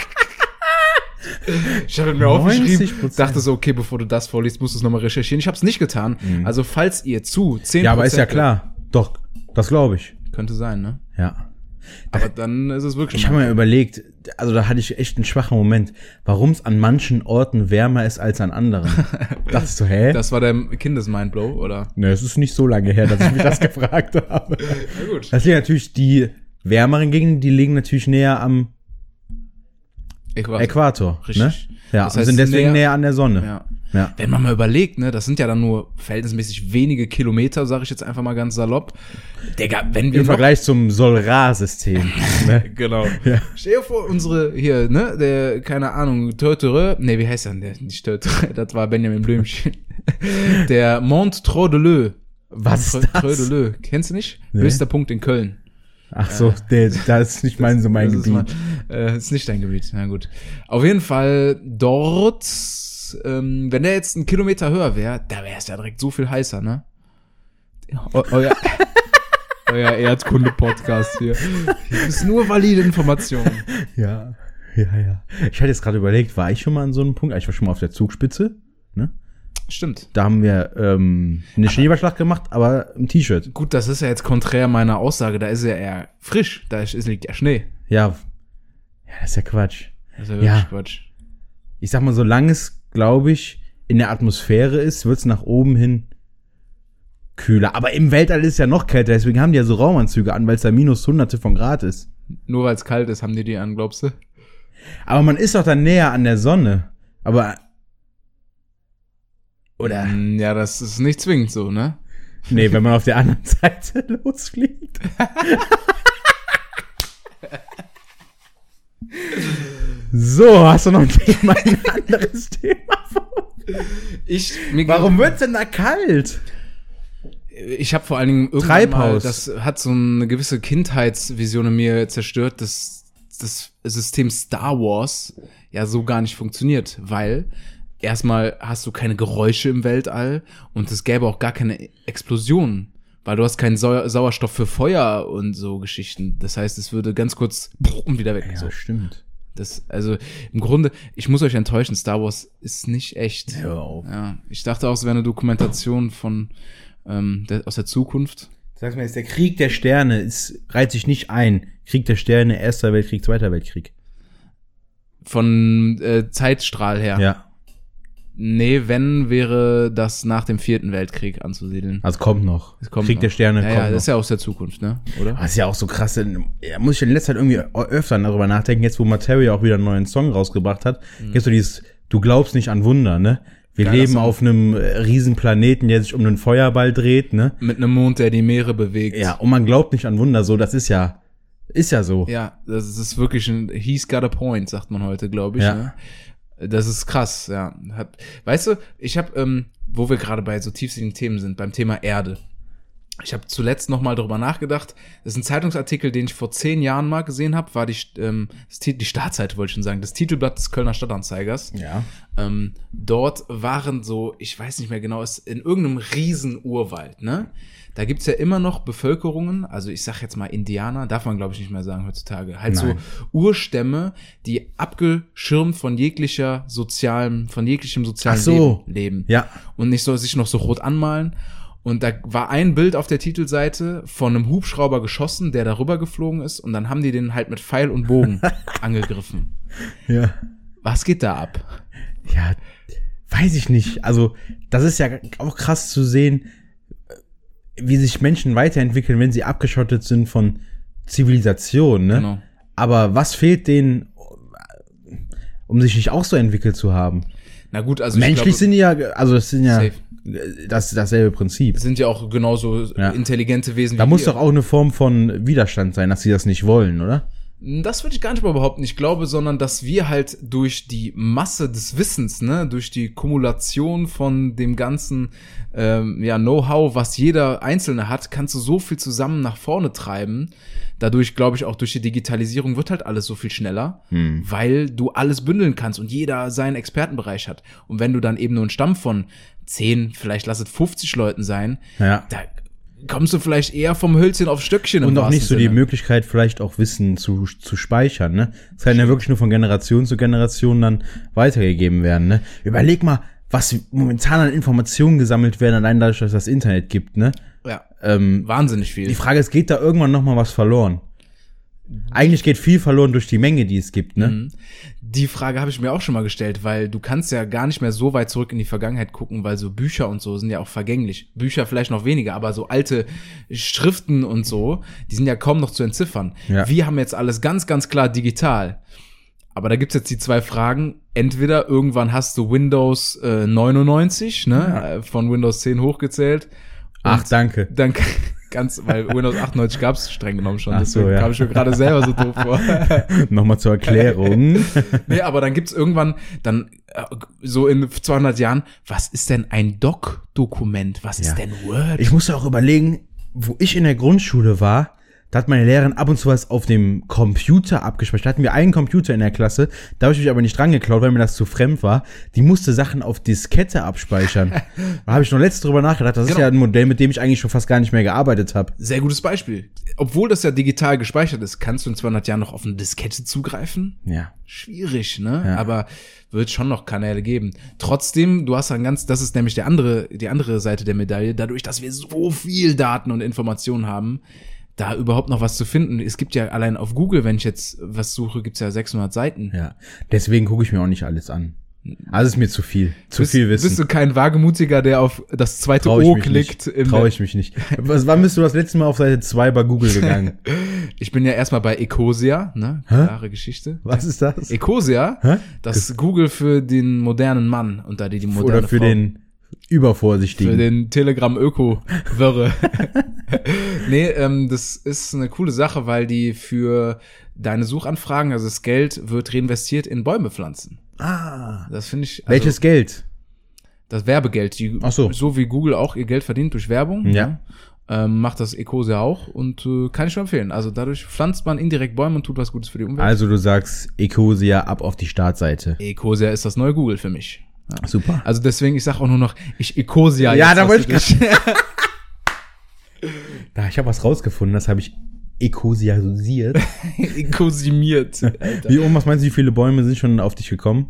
Ich habe mir aufgeschrieben, 90%. dachte so, okay, bevor du das vorliest, musst du es nochmal recherchieren. Ich habe es nicht getan. Also falls ihr zu 10% Mhm. Ja, aber ist ja klar. Doch, das glaube ich. Könnte sein, ne? Ja. Aber dann ist es wirklich Ich habe mir überlegt, also da hatte ich echt einen schwachen Moment, warum es an manchen Orten wärmer ist als an anderen. Dachtest du, hä? Das war der Kindesmindblow, oder? ne, es ist nicht so lange her, dass ich mich das gefragt habe. Na gut. Das liegt natürlich, die wärmeren Gegenden, die liegen natürlich näher am Äquator. Äquator. Richtig. Ne? Ja, Das heißt, sind deswegen näher- näher, an der Sonne. Ja. Ja. Wenn man mal überlegt, ne, das sind ja dann nur verhältnismäßig wenige Kilometer, sage ich jetzt einfach mal ganz salopp. Digga, wenn wir Im Vergleich zum Sol-Ra-System. ne? Genau. Ja. Stell dir vor, unsere hier, ne, der, keine Ahnung, Tötere, nee, wie heißt der denn? Der, nicht Tötere, das war Benjamin Blümchen. Der Mont Treux-de-Leu. Was ist das? Treux-de-Leu. Kennst du nicht? Nee. Höchster Punkt in Köln. Ach so, der, das ist nicht mein, so mein Das ist, Gebiet. mal, äh, ist nicht dein Gebiet, na gut. Auf jeden Fall dort, ähm, wenn der jetzt einen Kilometer höher wäre, da wäre es ja direkt so viel heißer, ne? Eu euer euer Erdkunde-Podcast hier. Hier ist nur valide Informationen. Ja, ja, ja. Ich hatte jetzt gerade überlegt, war ich schon mal an so einem Punkt? Ah, Ich war schon mal auf der Zugspitze. Ne? Stimmt. Da haben wir ähm, eine Schneeballschlacht gemacht, aber im T-Shirt. Gut, das ist ja jetzt konträr meiner Aussage. Da ist ja eher frisch. Da ist, liegt ja Schnee. Ja. Ja, das ist ja Quatsch. Das ist ja Ja. wirklich Quatsch. Ich sag mal, solange es, glaube ich, in der Atmosphäre ist, wird es nach oben hin kühler. Aber im Weltall ist es ja noch kälter, deswegen haben die ja so Raumanzüge an, weil es da minus hunderte von Grad ist. Nur weil es kalt ist, haben die die an, glaubst du? Aber man ist doch dann näher an der Sonne. Aber. Oder? Mm, Ja, das ist nicht zwingend so, ne? Nee, wenn man auf der anderen Seite losfliegt. so, hast du noch ein Thema, ein anderes Thema? Ich, mir Warum wird's denn da kalt? Ich habe vor allen Dingen irgendwann mal, Treibhaus. das hat so eine gewisse Kindheitsvision in mir zerstört, dass das System Star Wars ja so gar nicht funktioniert, weil erstmal hast du keine Geräusche im Weltall und es gäbe auch gar keine Explosionen, weil du hast keinen Sau Sauerstoff für Feuer und so Geschichten. Das heißt, es würde ganz kurz und wieder weg. so. stimmt. Das, also im Grunde, ich muss euch enttäuschen, Star Wars ist nicht echt. Hör auf. Ja, ich dachte auch, es wäre eine Dokumentation von ähm, der, aus der Zukunft. Sag mal, jetzt der Krieg der Sterne ist, reiht sich nicht ein. Krieg der Sterne, Erster Weltkrieg, Zweiter Weltkrieg. Von äh, Zeitstrahl her. Ja. Nee, wenn wäre das nach dem vierten Weltkrieg anzusiedeln. Also kommt noch. Es kommt Krieg noch. der Sterne ja, kommt ja, noch. das ist ja aus der Zukunft, ne? Oder? Das ist ja auch so krass. Ja, muss ich in letzter Zeit irgendwie öfter darüber nachdenken, jetzt wo Materia auch wieder einen neuen Song rausgebracht hat. Kennst du dieses, du glaubst nicht an Wunder, ne? Wir Geiler leben Song. auf einem äh, riesen Planeten, der sich um einen Feuerball dreht, ne? Mit einem Mond, der die Meere bewegt. Ja, und man glaubt nicht an Wunder, so, das ist ja, ist ja so. Ja, das ist wirklich ein, he's got a point, sagt man heute, glaube ich. Ja. Ne? Das ist krass, ja. Hat, weißt du, ich habe, ähm, wo wir gerade bei so tiefsinnigen Themen sind, beim Thema Erde. ich habe zuletzt noch mal drüber nachgedacht. Das ist ein Zeitungsartikel, den ich vor zehn Jahren mal gesehen habe. War die, ähm, die Startseite, wollte ich schon sagen, das Titelblatt des Kölner Stadtanzeigers. Ja. Ähm, dort waren so, ich weiß nicht mehr genau, es in irgendeinem riesen Urwald, ne? Da gibt's ja immer noch Bevölkerungen, also ich sag jetzt mal Indianer, darf man glaube ich nicht mehr sagen heutzutage, halt Nein. so Urstämme, die abgeschirmt von jeglicher sozialen, von jeglichem sozialen Ach so. Leben leben. Ja. Und nicht so sich noch so rot anmalen. Und da war ein Bild auf der Titelseite von einem Hubschrauber geschossen, der darüber geflogen ist, und dann haben die den halt mit Pfeil und Bogen angegriffen. Ja. Was geht da ab? Ja, weiß ich nicht. Also, das ist ja auch krass zu sehen, wie sich Menschen weiterentwickeln, wenn sie abgeschottet sind von Zivilisation, ne? Genau. Aber was fehlt denen, um sich nicht auch so entwickelt zu haben? Na gut, also Menschlich ich glaube, sind die ja, also das sind ja Safe. das dasselbe Prinzip. sind ja auch genauso Ja. intelligente Wesen Da muss wir. doch auch eine Form von Widerstand sein, dass sie das nicht wollen, oder? Das würde ich gar nicht mal behaupten. Ich glaube, sondern dass wir halt durch die Masse des Wissens, ne, durch die Kumulation von dem ganzen ähm, ja, Know-how, was jeder Einzelne hat, kannst du so viel zusammen nach vorne treiben. Dadurch, glaube ich, auch durch die Digitalisierung wird halt alles so viel schneller, weil du alles bündeln kannst und jeder seinen Expertenbereich hat. Und wenn du dann eben nur einen Stamm von 10, vielleicht lass es 50 Leuten sein, Ja. da kommst du vielleicht eher vom Hölzchen auf Stöckchen. Und auch nicht so die Sinne. Möglichkeit, vielleicht auch Wissen zu, zu speichern, ne? Das kann ja wirklich nur von Generation zu Generation dann weitergegeben werden, ne? Überleg mal, was momentan an Informationen gesammelt werden, allein dadurch, dass es das Internet gibt, ne? Ja, Ähm, wahnsinnig viel. die Frage ist, geht da irgendwann noch mal was verloren? Eigentlich geht viel verloren durch die Menge, die es gibt, ne? Mhm. Die Frage habe ich mir auch schon mal gestellt, weil du kannst ja gar nicht mehr so weit zurück in die Vergangenheit gucken, weil so Bücher und so sind ja auch vergänglich. Bücher vielleicht noch weniger, aber so alte Schriften und so, die sind ja kaum noch zu entziffern. Ja. Wir haben jetzt alles ganz, ganz klar digital. Aber da gibt's jetzt die zwei Fragen. Entweder irgendwann hast du Windows äh, 99, ne, äh, von Windows 10 hochgezählt. Ach, danke. Dann ganz, weil Windows 98 gab's streng genommen schon, Ach so, deswegen ja. kam ich mir gerade selber so doof vor. Nochmal zur Erklärung. Nee, aber dann gibt's irgendwann, dann äh, so in 200 Jahren, was ist denn ein Doc-Dokument? Was Ja. ist denn Word? Ich musste auch überlegen, wo ich in der Grundschule war, da hat meine Lehrerin ab und zu was auf dem Computer abgespeichert. Da hatten wir einen Computer in der Klasse, da habe ich mich aber nicht dran geklaut, weil mir das zu fremd war. Die musste Sachen auf Diskette abspeichern. da habe ich noch letztens drüber nachgedacht. Das ist Genau. ja ein Modell, mit dem ich eigentlich schon fast gar nicht mehr gearbeitet habe. Sehr gutes Beispiel. Obwohl das ja digital gespeichert ist, kannst du in 200 Jahren noch auf eine Diskette zugreifen? Ja. Schwierig, ne? Ja. Aber wird schon noch Kanäle geben. Trotzdem, du hast ein ganz, das ist nämlich der andere, die andere Seite der Medaille, dadurch, dass wir so viel Daten und Informationen haben, da überhaupt noch was zu finden. Es gibt ja allein auf Google, wenn ich jetzt was suche, gibt's ja 600 Seiten. Ja. Deswegen gucke ich mir auch nicht alles an. Also ist mir zu viel. Zu bist, viel Wissen. Bist du kein Wagemutiger, der auf das zweite Trau O klickt? nicht. in Trau der- ich mich nicht. Was, wann bist du das letzte Mal auf Seite 2 bei Google gegangen? Ich bin ja erstmal bei Ecosia, ne? Klare Geschichte. Was ist das? Ecosia, Hä? das Google für den modernen Mann und da die, die moderne Oder für Frau. den übervorsichtigen. für den Telegram Öko Wirre. nee, ähm, das ist eine coole Sache, weil die für deine Suchanfragen, also das Geld wird reinvestiert in Bäume pflanzen. ah. Das finde ich also Welches Geld? das Werbegeld, die Ach so. so wie Google auch ihr Geld verdient durch Werbung. Ja. ne? Ähm, macht das Ecosia auch und äh, kann ich schon empfehlen. Also dadurch pflanzt man indirekt Bäume und tut was Gutes für die Umwelt. Also du sagst Ecosia ab auf die Startseite. Ecosia ist das neue Google für mich. Ja. Super. Also deswegen, ich sag auch nur noch, ich Ecosia. Ja, da wollte ich. Da, ich habe was rausgefunden, das habe ich Ecosiasiert. Ecosimiert. Alter. Wie um, was meinst du, wie viele Bäume sind schon auf dich gekommen?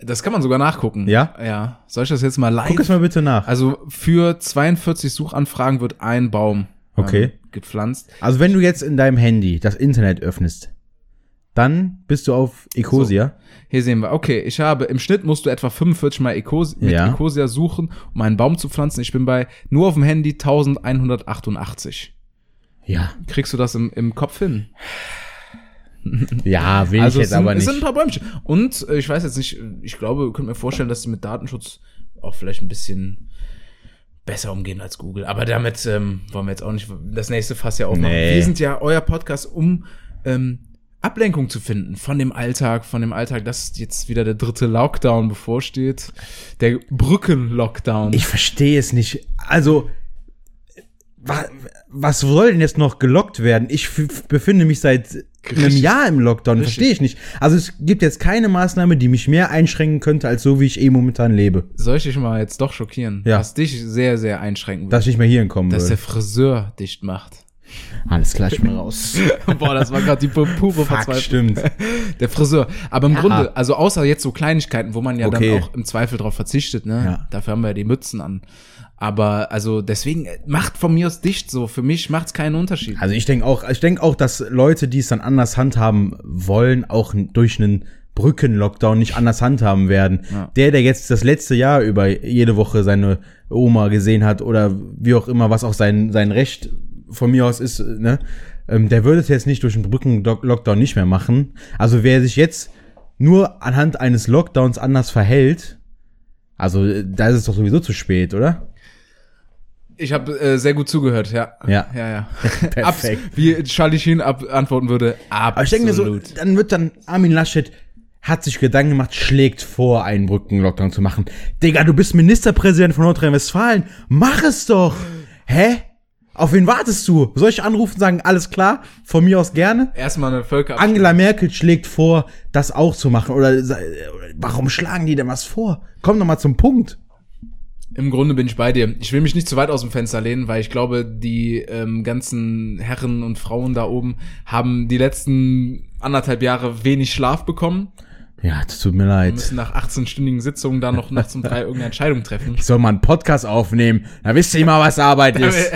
Das kann man sogar nachgucken. Ja? Ja. Soll ich das jetzt mal live? Guck es mal bitte nach. Also für 42 Suchanfragen wird ein Baum Okay. ähm, gepflanzt. Also wenn du jetzt in deinem Handy das Internet öffnest, dann bist du auf Ecosia. Hier sehen wir, okay, ich habe, im Schnitt musst du etwa 45 mal Ecos mit Ja. Ecosia suchen, um einen Baum zu pflanzen. Ich bin bei, nur auf dem Handy 1188. Ja. Kriegst du das im, im Kopf hin? Ja, will also ich jetzt sind, aber es sind ein nicht. paar Bäumchen. Und äh, ich weiß jetzt nicht, ich glaube, könnt mir vorstellen, dass sie mit Datenschutz auch vielleicht ein bisschen besser umgehen als Google. Aber damit ähm, wollen wir jetzt auch nicht das nächste Fass ja aufmachen. Nee. Wir sind ja euer Podcast, um ähm, Ablenkung zu finden von dem Alltag, von dem Alltag, dass jetzt wieder der dritte Lockdown bevorsteht. Der Brücken-Lockdown. Ich verstehe es nicht. Also, wa, was soll denn jetzt noch gelockt werden? Ich befinde mich seit einem Richtig. Jahr im Lockdown, verstehe ich nicht. Also es gibt jetzt keine Maßnahme, die mich mehr einschränken könnte, als so wie ich eh momentan lebe. Soll ich dich mal jetzt doch schockieren? Ja. Was dich sehr, sehr einschränken wird. Dass ich nicht mehr hier hinkommen dass der würde. Friseur dicht macht. Alles klar, ich bin raus. Boah, das war gerade die pu- pure Verzweiflung. stimmt. Der Friseur. Aber im Ja. Grunde, also außer jetzt so Kleinigkeiten, wo man ja Okay. dann auch im Zweifel drauf verzichtet, ne? Ja. Dafür haben wir ja die Mützen an. Aber also deswegen äh, macht von mir aus dicht so. Für mich macht's keinen Unterschied. Also ich denke auch, ich denke auch, dass Leute, die es dann anders handhaben wollen, auch durch einen Brückenlockdown nicht anders handhaben werden. Ja. Der, der jetzt das letzte Jahr über jede Woche seine Oma gesehen hat oder wie auch immer, was auch sein, sein Recht von mir aus ist, ne, ähm, der würde es jetzt nicht durch einen Brückenlockdown nicht mehr machen. Also wer sich jetzt nur anhand eines Lockdowns anders verhält, also äh, da ist es doch sowieso zu spät, oder? Ich habe äh, sehr gut zugehört, ja. Ja. Ja, ja. Perfekt. Abs wie Charlie Sheen ab antworten würde, absolut. Aber ich denke mir so, dann wird dann Armin Laschet hat sich Gedanken gemacht, schlägt vor, einen Brückenlockdown zu machen. Digga, du bist Ministerpräsident von Nordrhein-Westfalen. Mach es doch. Hä? Auf wen wartest du? Soll ich anrufen und sagen, alles klar? Von mir aus gerne? Erstmal eine Völker. Angela Merkel schlägt vor, das auch zu machen. Oder warum schlagen die denn was vor? Komm doch mal zum Punkt. Im Grunde bin ich bei dir. Ich will mich nicht zu weit aus dem Fenster lehnen, weil ich glaube, die ähm, ganzen Herren und Frauen da oben haben die letzten anderthalb Jahre wenig Schlaf bekommen. Ja, das tut mir Wir leid. müssen nach 18-stündigen Sitzungen da noch nachts um drei irgendeine Entscheidung treffen. Ich soll mal einen Podcast aufnehmen. Da wisst ihr mal, was Arbeit ist.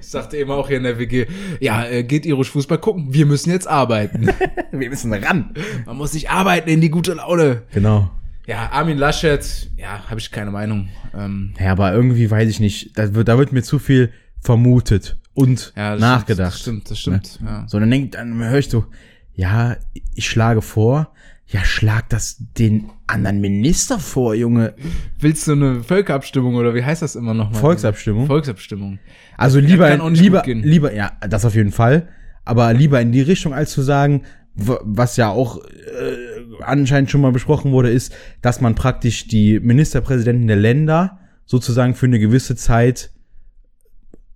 Ich sagte eben auch hier in der WG, ja, äh, geht irisch Fußball gucken, wir müssen jetzt arbeiten. Wir müssen ran. Man muss sich arbeiten in die gute Laune. Genau. Ja, Armin Laschet, ja, habe ich keine Meinung. Ähm, Ja, aber irgendwie weiß ich nicht. Da wird, da wird mir zu viel vermutet und ja, nachgedacht. Stimmt, das stimmt, das stimmt. Ja. So, dann denk, dann höre ich so, ja, ich schlage vor. Ja, schlag das den anderen Minister vor, Junge. Willst du eine Völkerabstimmung oder wie heißt das immer nochmal? Volksabstimmung? Volksabstimmung. Also lieber, nicht lieber, gut gehen. lieber, ja, das auf jeden Fall. Aber lieber in die Richtung, als zu sagen, was ja auch äh, anscheinend schon mal besprochen wurde, ist, dass man praktisch die Ministerpräsidenten der Länder sozusagen für eine gewisse Zeit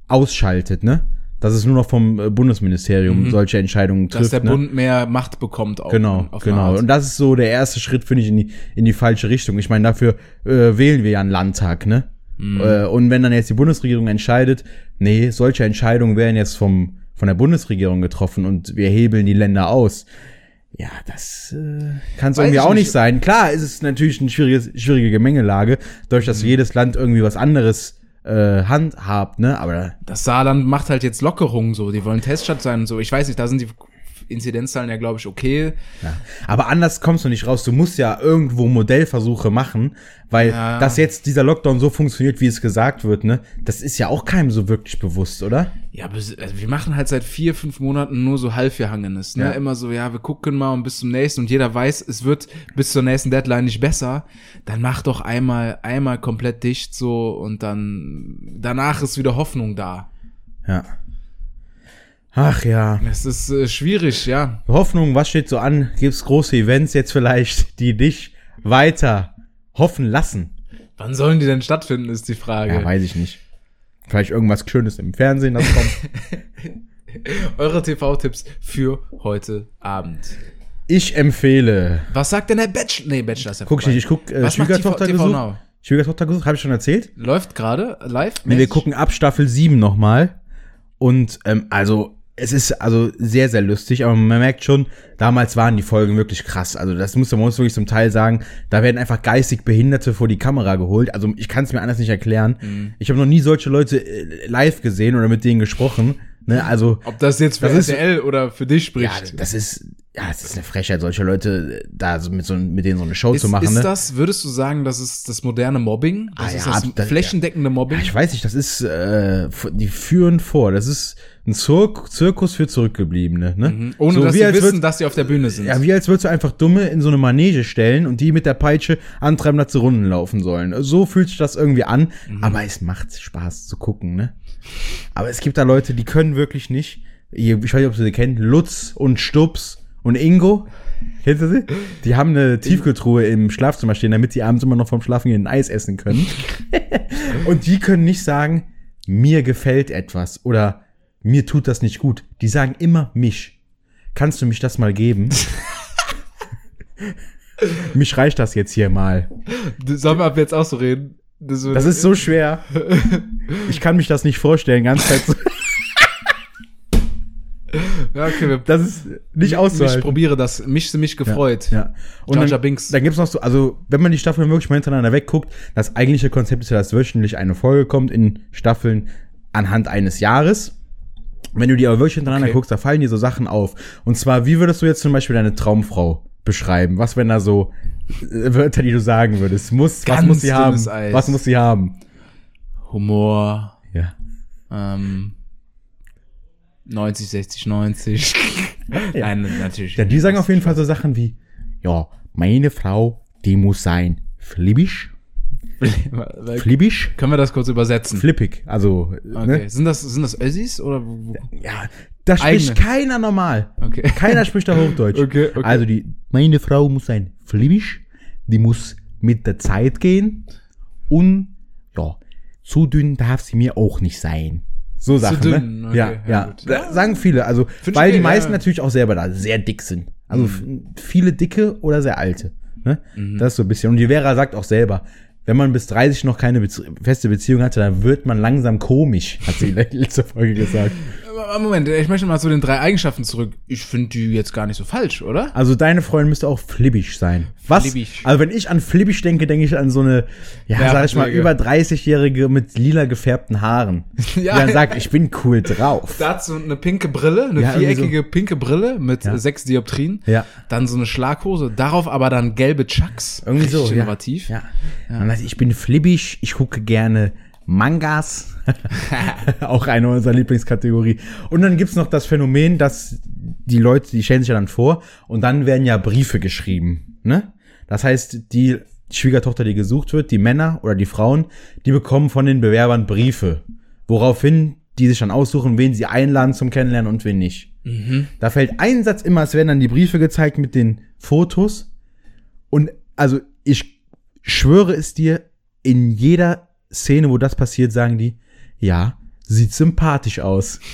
ausschaltet, ne? Dass es nur noch vom äh, Bundesministerium solche Entscheidungen trifft. Mhm. Dass der ne? Bund mehr Macht bekommt auch. Genau, genau. Und das ist so der erste Schritt, finde ich, in die, in die falsche Richtung. Ich meine, dafür äh, wählen wir ja einen Landtag, ne? Mhm. Äh, und wenn dann jetzt die Bundesregierung entscheidet, nee, solche Entscheidungen werden jetzt vom, von der Bundesregierung getroffen und wir hebeln die Länder aus. Ja, das äh, kann es irgendwie auch nicht sein. Klar, ist es natürlich eine schwierige, schwierige Gemengelage, durch Mhm. dass jedes Land irgendwie was anderes äh, handhabt, ne? Aber Das Saarland macht halt jetzt Lockerungen so. Die wollen Teststadt sein und so. Ich weiß nicht, da sind die Inzidenzzahlen ja, glaube ich, okay. Ja. Aber anders kommst du nicht raus. Du musst ja irgendwo Modellversuche machen, weil Ja. dass jetzt dieser Lockdown so funktioniert, wie es gesagt wird, ne, das ist ja auch keinem so wirklich bewusst, oder? Ja, also wir machen halt seit vier, fünf Monaten nur so Halbjahrhangenes, ne? Ja. Immer so, ja, wir gucken mal und bis zum nächsten und jeder weiß, es wird bis zur nächsten Deadline nicht besser. Dann mach doch einmal, einmal komplett dicht so und dann danach ist wieder Hoffnung da. Ja. Ach ja. Es ist äh, schwierig, ja. Hoffnung, was steht so an? Gibt's große Events jetzt vielleicht, die dich weiter hoffen lassen? Wann sollen die denn stattfinden, ist die Frage. Ja, weiß ich nicht. Vielleicht irgendwas Schönes im Fernsehen, das kommt. Eure TV-Tipps für heute Abend. ich empfehle. Was sagt denn der Bachelor? Nee, Bachelor ist ja Guck ich nicht, ich guck äh, Was Schwiegertochter TV gesucht. Now? Schwiegertochter gesucht, habe ich schon erzählt? Läuft gerade live? Nee, wir gucken ab Staffel 7 nochmal. Und ähm, also, es ist also sehr, sehr lustig, aber man merkt schon, damals waren die Folgen wirklich krass. Also das muss man muss wirklich zum Teil sagen, da werden einfach geistig Behinderte vor die Kamera geholt. Also ich kann es mir anders nicht erklären. Mhm. Ich habe noch nie solche Leute äh, live gesehen oder mit denen gesprochen. Ne? Also Ob das jetzt für Das ist- RTL oder für dich ja, spricht. das ist ja, es ist eine Frechheit, solche Leute da so mit so mit denen so eine Show ist, zu machen. ist ne? das, würdest du sagen, das ist das moderne Mobbing? Das Ah, ist ja, das das- flächendeckende Mobbing? Ja, ich weiß nicht, das ist, äh, die führen vor. Das ist ein Zirk Zirkus für Zurückgebliebene, ne? Mhm. Ohne So dass sie wissen, würd- dass sie auf der Bühne sind. Ja, wie als würdest du einfach Dumme in so eine Manege stellen und die mit der Peitsche antreiben, dass sie Runden laufen sollen. So fühlt sich das irgendwie an, Mhm. aber es macht Spaß zu gucken, ne? Aber es gibt da Leute, die können wirklich nicht. Ich weiß nicht, ob du sie kennt. Lutz und Stups und Ingo. Kennst du sie? Die haben eine Tiefkühltruhe im Schlafzimmer stehen, damit die abends immer noch vom Schlafen gehen ein Eis essen können. und die können nicht sagen, mir gefällt etwas oder mir tut das nicht gut. Die sagen immer mich. Kannst du mich das mal geben? mich reicht das jetzt hier mal. Sollen wir ab jetzt auch so reden? Das, das ist so schwer. Ich kann mich das nicht vorstellen, ganz Zeit. So ja, okay, wir, das ist nicht auszuhalten. Ich probiere das. Mich mich gefreut. Ja. ja. Und Jar Jar Binks. dann gibt's noch so, also wenn man die Staffeln wirklich mal hintereinander wegguckt, das eigentliche Konzept ist ja, dass wöchentlich eine Folge kommt in Staffeln anhand eines Jahres. Wenn du die aber wirklich hintereinander okay. guckst, da fallen dir so Sachen auf. Und zwar, wie würdest du jetzt zum Beispiel deine Traumfrau beschreiben? Was, wenn da so äh, Wörter, die du sagen würdest? Muss, Ganz was muss sie haben? Eis. Was muss sie haben? Humor. Ja. Ähm, 90, 60, 90. ja. Nein, natürlich. Ja, die sagen auf jeden Fall so Sachen wie, ja, meine Frau, die muss sein flibbisch. Flibbisch? Können wir das kurz übersetzen? Flippig, also. Okay. Ne? Sind das, sind das Össis oder? Ja, da spricht Eigene. keiner normal. Okay. Keiner spricht da Hochdeutsch. Okay, okay. Also die, meine Frau muss sein flibbisch, die muss mit der Zeit gehen und, ja, zu dünn darf sie mir auch nicht sein. So Sachen, Zu dünn, ne? Okay, ja, ja. ja. Sagen viele. Also, Find weil die meisten ja. natürlich auch selber da sehr dick sind. Also mhm. viele dicke oder sehr alte. Ne? Mhm. Das ist so ein bisschen. Und die Vera sagt auch selber, wenn man bis 30 noch keine Bezie feste Beziehung hatte, dann wird man langsam komisch, hat sie in der letzten Folge gesagt. Moment, ich möchte mal zu den drei Eigenschaften zurück. Ich finde die jetzt gar nicht so falsch, oder? Also deine Freundin müsste auch flibbisch sein. Was? Flibbisch. Also wenn ich an flibbisch denke, denke ich an so eine, ja, ja sag ich mal, über 30-jährige mit lila gefärbten Haaren. ja, die dann sagt, ich bin cool drauf. Dazu eine pinke Brille, eine ja, viereckige so. pinke Brille mit ja. sechs Dioptrien. Ja. Dann so eine Schlaghose, darauf aber dann gelbe Chucks. Irgendwie so. Innovativ. Ja. ja. ja. Ich bin flibbisch, ich gucke gerne Mangas. auch eine unserer Lieblingskategorie. Und dann gibt's noch das Phänomen, dass die Leute, die stellen sich ja dann vor und dann werden ja Briefe geschrieben. Ne? Das heißt, die Schwiegertochter, die gesucht wird, die Männer oder die Frauen, die bekommen von den Bewerbern Briefe, woraufhin die sich dann aussuchen, wen sie einladen zum Kennenlernen und wen nicht. Mhm. Da fällt ein Satz immer, es werden dann die Briefe gezeigt mit den Fotos. Und also ich schwöre es dir, in jeder Szene, wo das passiert, sagen die, ja, sieht sympathisch aus.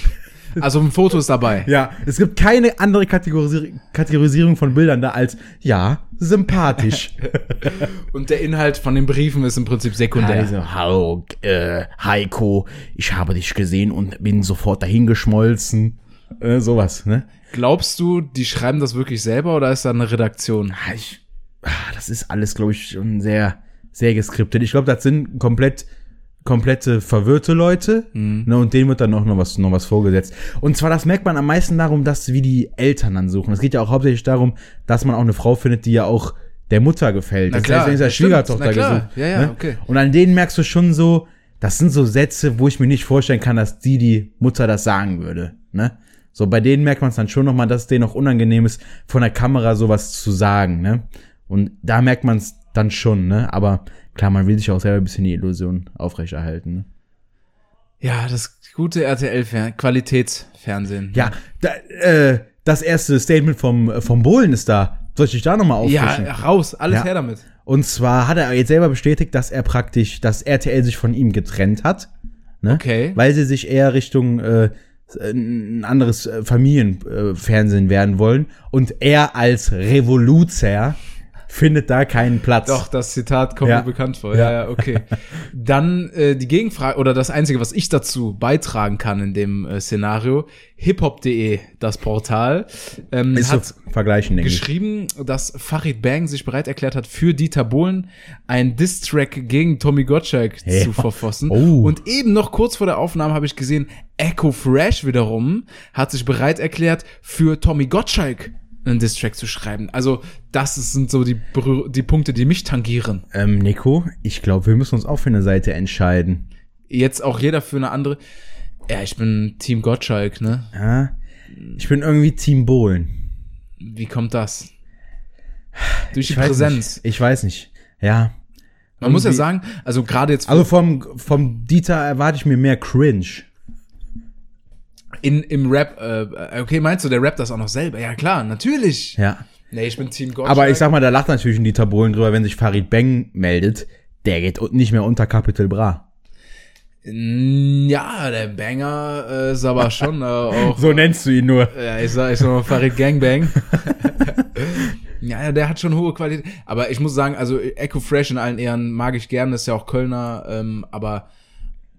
Also ein Foto ist dabei. Ja, es gibt keine andere Kategorisi Kategorisierung von Bildern da als, ja, sympathisch. Und der Inhalt von den Briefen ist im Prinzip sekundär. Also, hallo, äh, Heiko, ich habe dich gesehen und bin sofort dahingeschmolzen. Äh, sowas, ne? Glaubst du, die schreiben das wirklich selber oder ist da eine Redaktion? Ah, ich, ah, das ist alles, glaube ich, schon sehr, sehr geskriptet. Ich glaube, das sind komplett komplette verwirrte Leute, mhm. ne, und denen wird dann auch noch was, noch was vorgesetzt. Und zwar, das merkt man am meisten darum, dass wie die Eltern dann suchen. Es geht ja auch hauptsächlich darum, dass man auch eine Frau findet, die ja auch der Mutter gefällt. Na das klar, heißt, wenn ist Schwiegertochter gesucht. Ja, ja, ne? okay. Und an denen merkst du schon so, das sind so Sätze, wo ich mir nicht vorstellen kann, dass die die Mutter das sagen würde, ne? So, bei denen merkt man es dann schon nochmal, dass es denen auch unangenehm ist, von der Kamera sowas zu sagen, ne? Und da merkt man es dann schon, ne? Aber klar, man will sich auch selber ein bisschen die Illusion aufrechterhalten. Ne? Ja, das gute RTL Qualitätsfernsehen. Ja, da, äh, das erste Statement vom vom Bohlen ist da. Soll ich dich da nochmal auffrischen? Ja, raus, alles ja. her damit. Und zwar hat er jetzt selber bestätigt, dass er praktisch, dass RTL sich von ihm getrennt hat. Ne? Okay. Weil sie sich eher Richtung äh, ein anderes äh, Familienfernsehen werden wollen. Und er als Revoluzer findet da keinen Platz. Doch, das Zitat kommt ja. mir bekannt vor. Ja, ja, okay. Dann äh, die Gegenfrage oder das Einzige, was ich dazu beitragen kann in dem äh, Szenario, hiphop.de, das Portal, ähm, Ist hat vergleichen, geschrieben, dass Farid Bang sich bereit erklärt hat, für Dieter Bohlen ein Diss-Track gegen Tommy Gottschalk hey. zu verfassen. Oh. Und eben noch kurz vor der Aufnahme habe ich gesehen, Echo Fresh wiederum hat sich bereit erklärt, für Tommy Gottschalk einen Distrack zu schreiben. Also das sind so die, die Punkte, die mich tangieren. Ähm, Nico, ich glaube, wir müssen uns auch für eine Seite entscheiden. Jetzt auch jeder für eine andere. Ja, ich bin Team Gottschalk, ne? Ja, ich bin irgendwie Team Bohlen. Wie kommt das? Durch die Präsenz. Nicht. Ich weiß nicht. Ja. Man irgendwie. muss ja sagen, also gerade jetzt. Also vom, vom Dieter erwarte ich mir mehr Cringe in, im Rap, äh, okay, meinst du, der rappt das auch noch selber? Ja, klar, natürlich. Ja. Nee, ich bin Team Gottschalk. Aber ich sag mal, da lacht natürlich ein Dieter Bohlen drüber, wenn sich Farid Bang meldet, der geht nicht mehr unter Capital Bra. Ja, der Banger äh, ist aber schon äh, auch. So nennst du ihn nur. Ja, ich sag, ich sag mal Farid Gangbang. ja, ja, der hat schon hohe Qualität. Aber ich muss sagen, also Echo Fresh in allen Ehren mag ich gern, das ist ja auch Kölner, ähm, aber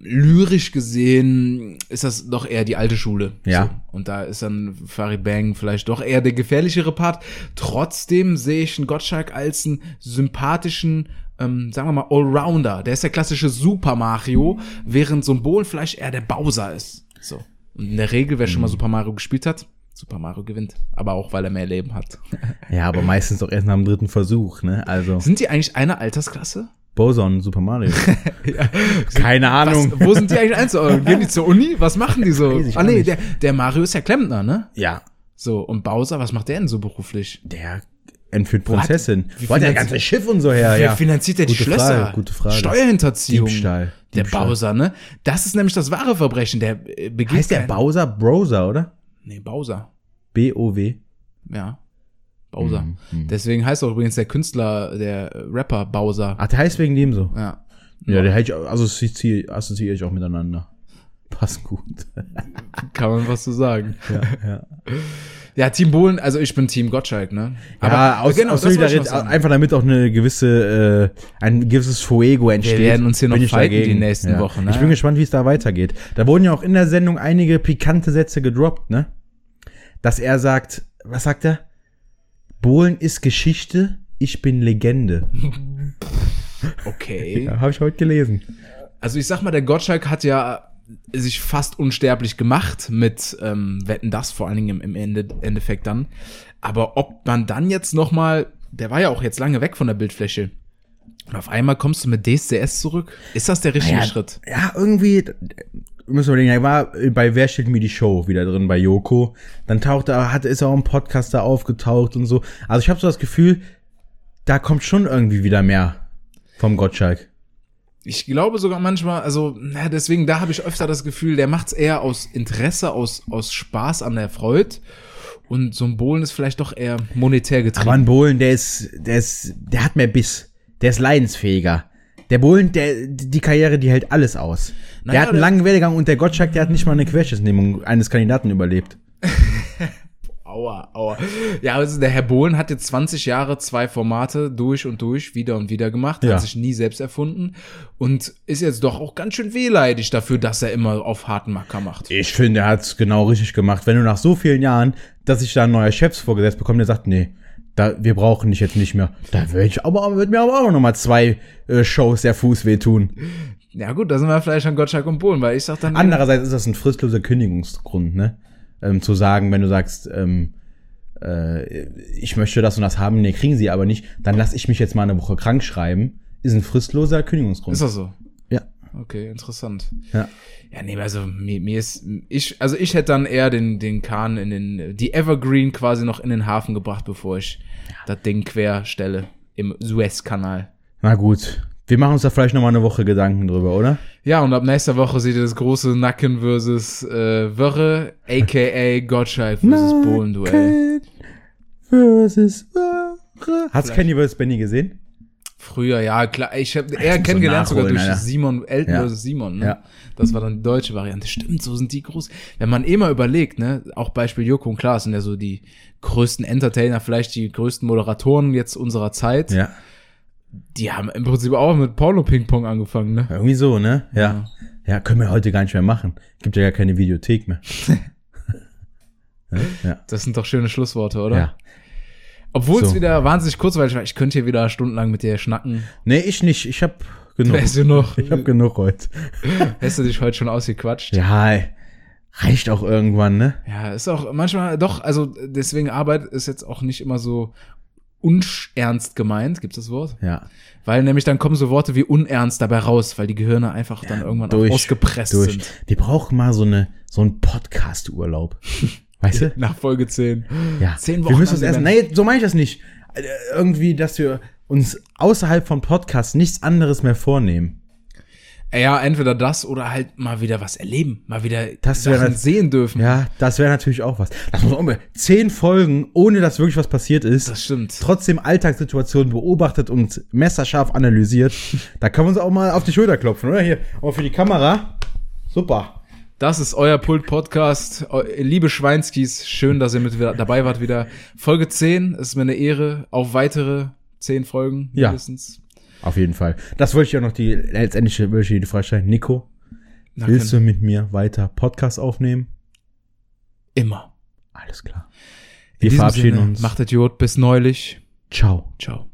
lyrisch gesehen ist das doch eher die alte Schule. Ja. So. Und da ist dann Farid Bang vielleicht doch eher der gefährlichere Part. Trotzdem sehe ich einen Gottschalk als einen sympathischen, ähm, sagen wir mal, Allrounder. Der ist der klassische Super Mario, während Bohlen vielleicht eher der Bowser ist. So. Und in der Regel, wer schon mal Super Mario gespielt hat, Super Mario gewinnt. Aber auch, weil er mehr Leben hat. Ja, aber meistens doch erst nach dem dritten Versuch, ne? Also Sind die eigentlich eine Altersklasse? Boson, Super Mario. Keine Ahnung. Was, wo sind die eigentlich einzuordnen? Gehen die zur Uni? Was machen die so? Ich Ah nee, der, der Mario ist ja Klempner, ne? Ja, So, und Bowser, was macht der denn so beruflich? der entführt Prinzessin. Wo hat der finanzi- ganze Schiff und so her? Wer Ja. finanziert der die Gute Schlösser? Frage, gute Frage. Steuerhinterziehung. Diebstahl. Der Diebstahl. Bowser, ne? Das ist nämlich das wahre Verbrechen. Der äh, begeht Heißt der Bowser Browser, oder? Nee, Bowser. B-O-W. Ja. Bowser. Mhm, Deswegen heißt auch übrigens der Künstler, der Rapper Bowser. Ach, der heißt wegen dem so. Ja. Ja, der hätte ich, assoziiere assoziiere ich auch miteinander. Passt gut. Kann man was zu sagen. ja, ja. Ja, Team Bohlen, also ich bin Team Gottschalk, ne? Aber aus, genau, aus Solidarität, einfach damit auch eine gewisse, äh, ein gewisses Fuego entsteht. werden uns hier noch fighten dagegen. die nächsten Wochen, ne? Ich bin gespannt, wie es da weitergeht. Da wurden ja auch in der Sendung einige pikante Sätze gedroppt, ne? Dass er sagt, was sagt er? Bohlen ist Geschichte, ich bin Legende. Okay. Ja, habe ich heute gelesen. Also ich sag mal, der Gottschalk hat ja sich fast unsterblich gemacht mit ähm, Wetten das vor allen Dingen im, Ende, Endeffekt dann. Aber ob man dann jetzt noch mal, der war ja auch jetzt lange weg von der Bildfläche. Und auf einmal kommst du mit DSDS zurück. Ist das der richtige Ja, Schritt? Ja, irgendwie, müssen wir überlegen, er war bei Wer stellt mir die Show wieder drin, bei Joko. Dann taucht er, hat, ist er auch im Podcast da aufgetaucht und so. Also ich habe so das Gefühl, da kommt schon irgendwie wieder mehr vom Gottschalk. Ich glaube sogar manchmal, also na, deswegen, da habe ich öfter das Gefühl, der macht's eher aus Interesse, aus, aus Spaß an der Freude. Und so ein Bohlen ist vielleicht doch eher monetär getrieben. Aber ein Bohlen, der ist, der ist, der hat mehr Biss. Der ist leidensfähiger. Der Bohlen, der, die Karriere, die hält alles aus. Naja, der hat einen langen Werdegang und der Gottschalk, der hat nicht mal eine Querschnittsnehmung eines Kandidaten überlebt. Aua, aua. Ja, also der Herr Bohlen hat jetzt 20 Jahre zwei Formate durch und durch, wieder und wieder gemacht, Ja. hat sich nie selbst erfunden und ist jetzt doch auch ganz schön wehleidig dafür, dass er immer auf harten Macker macht. Ich finde, er hat's genau richtig gemacht. Wenn du nach so vielen Jahren, dass ich da ein neuer Chefs vorgesetzt bekomme, der sagt, nee, da, wir brauchen dich jetzt nicht mehr. Da würde ich aber, wird mir aber auch noch mal zwei äh, Shows der Fuß wehtun. Ja gut, da sind wir vielleicht an Gottschalk und Bohlen, weil ich sag dann, Andererseits ist das ein fristloser Kündigungsgrund, ne? Ähm, zu sagen, wenn du sagst, ähm, äh, ich möchte das und das haben, nee, kriegen sie aber nicht, dann lass ich mich jetzt mal eine Woche krank schreiben, ist ein fristloser Kündigungsgrund. ist das so? Ja. Okay, interessant. Ja. Ja, nee, also mir, mir ist ich also ich hätte dann eher den den Kahn in den die Evergreen quasi noch in den Hafen gebracht, bevor ich das Ding quer stelle im Suezkanal. Na gut. Wir machen uns da vielleicht noch mal eine Woche Gedanken drüber, oder? Ja, und ab nächster Woche seht ihr das große Nacken versus äh, Wörre, aka Gottschalk versus Bohlen-Duell. versus Ware. Hast du Kenny vs. Benny gesehen? Früher, ja, klar. Ich habe eher muss kennengelernt so sogar durch Alter. Simon, Elton Ja. Simon, ne? Ja. Das war dann die deutsche Variante. Stimmt, so sind die groß. Wenn man eh mal überlegt, ne, auch Beispiel Joko und Klaas sind ja so die größten Entertainer, vielleicht die größten Moderatoren jetzt unserer Zeit. Ja. Die haben im Prinzip auch mit Porno-Ping-Pong angefangen, ne? Irgendwie so, ne? Ja. Ja, können wir heute gar nicht mehr machen. Gibt ja gar keine Videothek mehr. ja. ja. Das sind doch schöne Schlussworte, oder? ja. Obwohl es So. wieder wahnsinnig kurzweilig war. Ich könnte hier wieder stundenlang mit dir schnacken. Nee, ich nicht. Ich hab genug. Weißt du noch? Ich hab genug heute. Hast du dich heute schon ausgequatscht? Ja, reicht auch irgendwann, ne? Ja, ist auch manchmal doch, also deswegen Arbeit ist jetzt auch nicht immer so unernst gemeint, gibt es das Wort? Ja. Weil nämlich dann kommen so Worte wie unernst dabei raus, weil die Gehirne einfach dann irgendwann auch ausgepresst durch. sind. Die brauchen mal so eine so einen Podcast-Urlaub. Weißt du? Nach Folge 10. Ja. Zehn wir Wochen müssen uns erst. Nee, so meine ich das nicht. Äh, Irgendwie, dass wir uns außerhalb von Podcasts nichts anderes mehr vornehmen. Ja, entweder das oder halt mal wieder was erleben, mal wieder Das wär Sachen nat- sehen dürfen. Ja, das wäre natürlich auch was. Das muss auch mal. Zehn Folgen, ohne dass wirklich was passiert ist. Das stimmt. trotzdem Alltagssituationen beobachtet und messerscharf analysiert. Da kann man uns auch mal auf die Schulter klopfen, oder? Hier, auch für die Kamera. Super. Das ist euer Pult-Podcast. Liebe Schweinskis, schön, dass ihr mit dabei wart wieder. Folge 10, es ist mir eine Ehre. Auf weitere 10 Folgen Ja. mindestens. Auf jeden Fall. Das wollte ich auch noch die, letztendlich wollte ich dir die Frage stellen. Nico, Na, willst du mit mir weiter Podcast aufnehmen? Immer. Alles klar. Wir verabschieden Sinne, uns. Macht Idiot, bis neulich. Ciao. Ciao.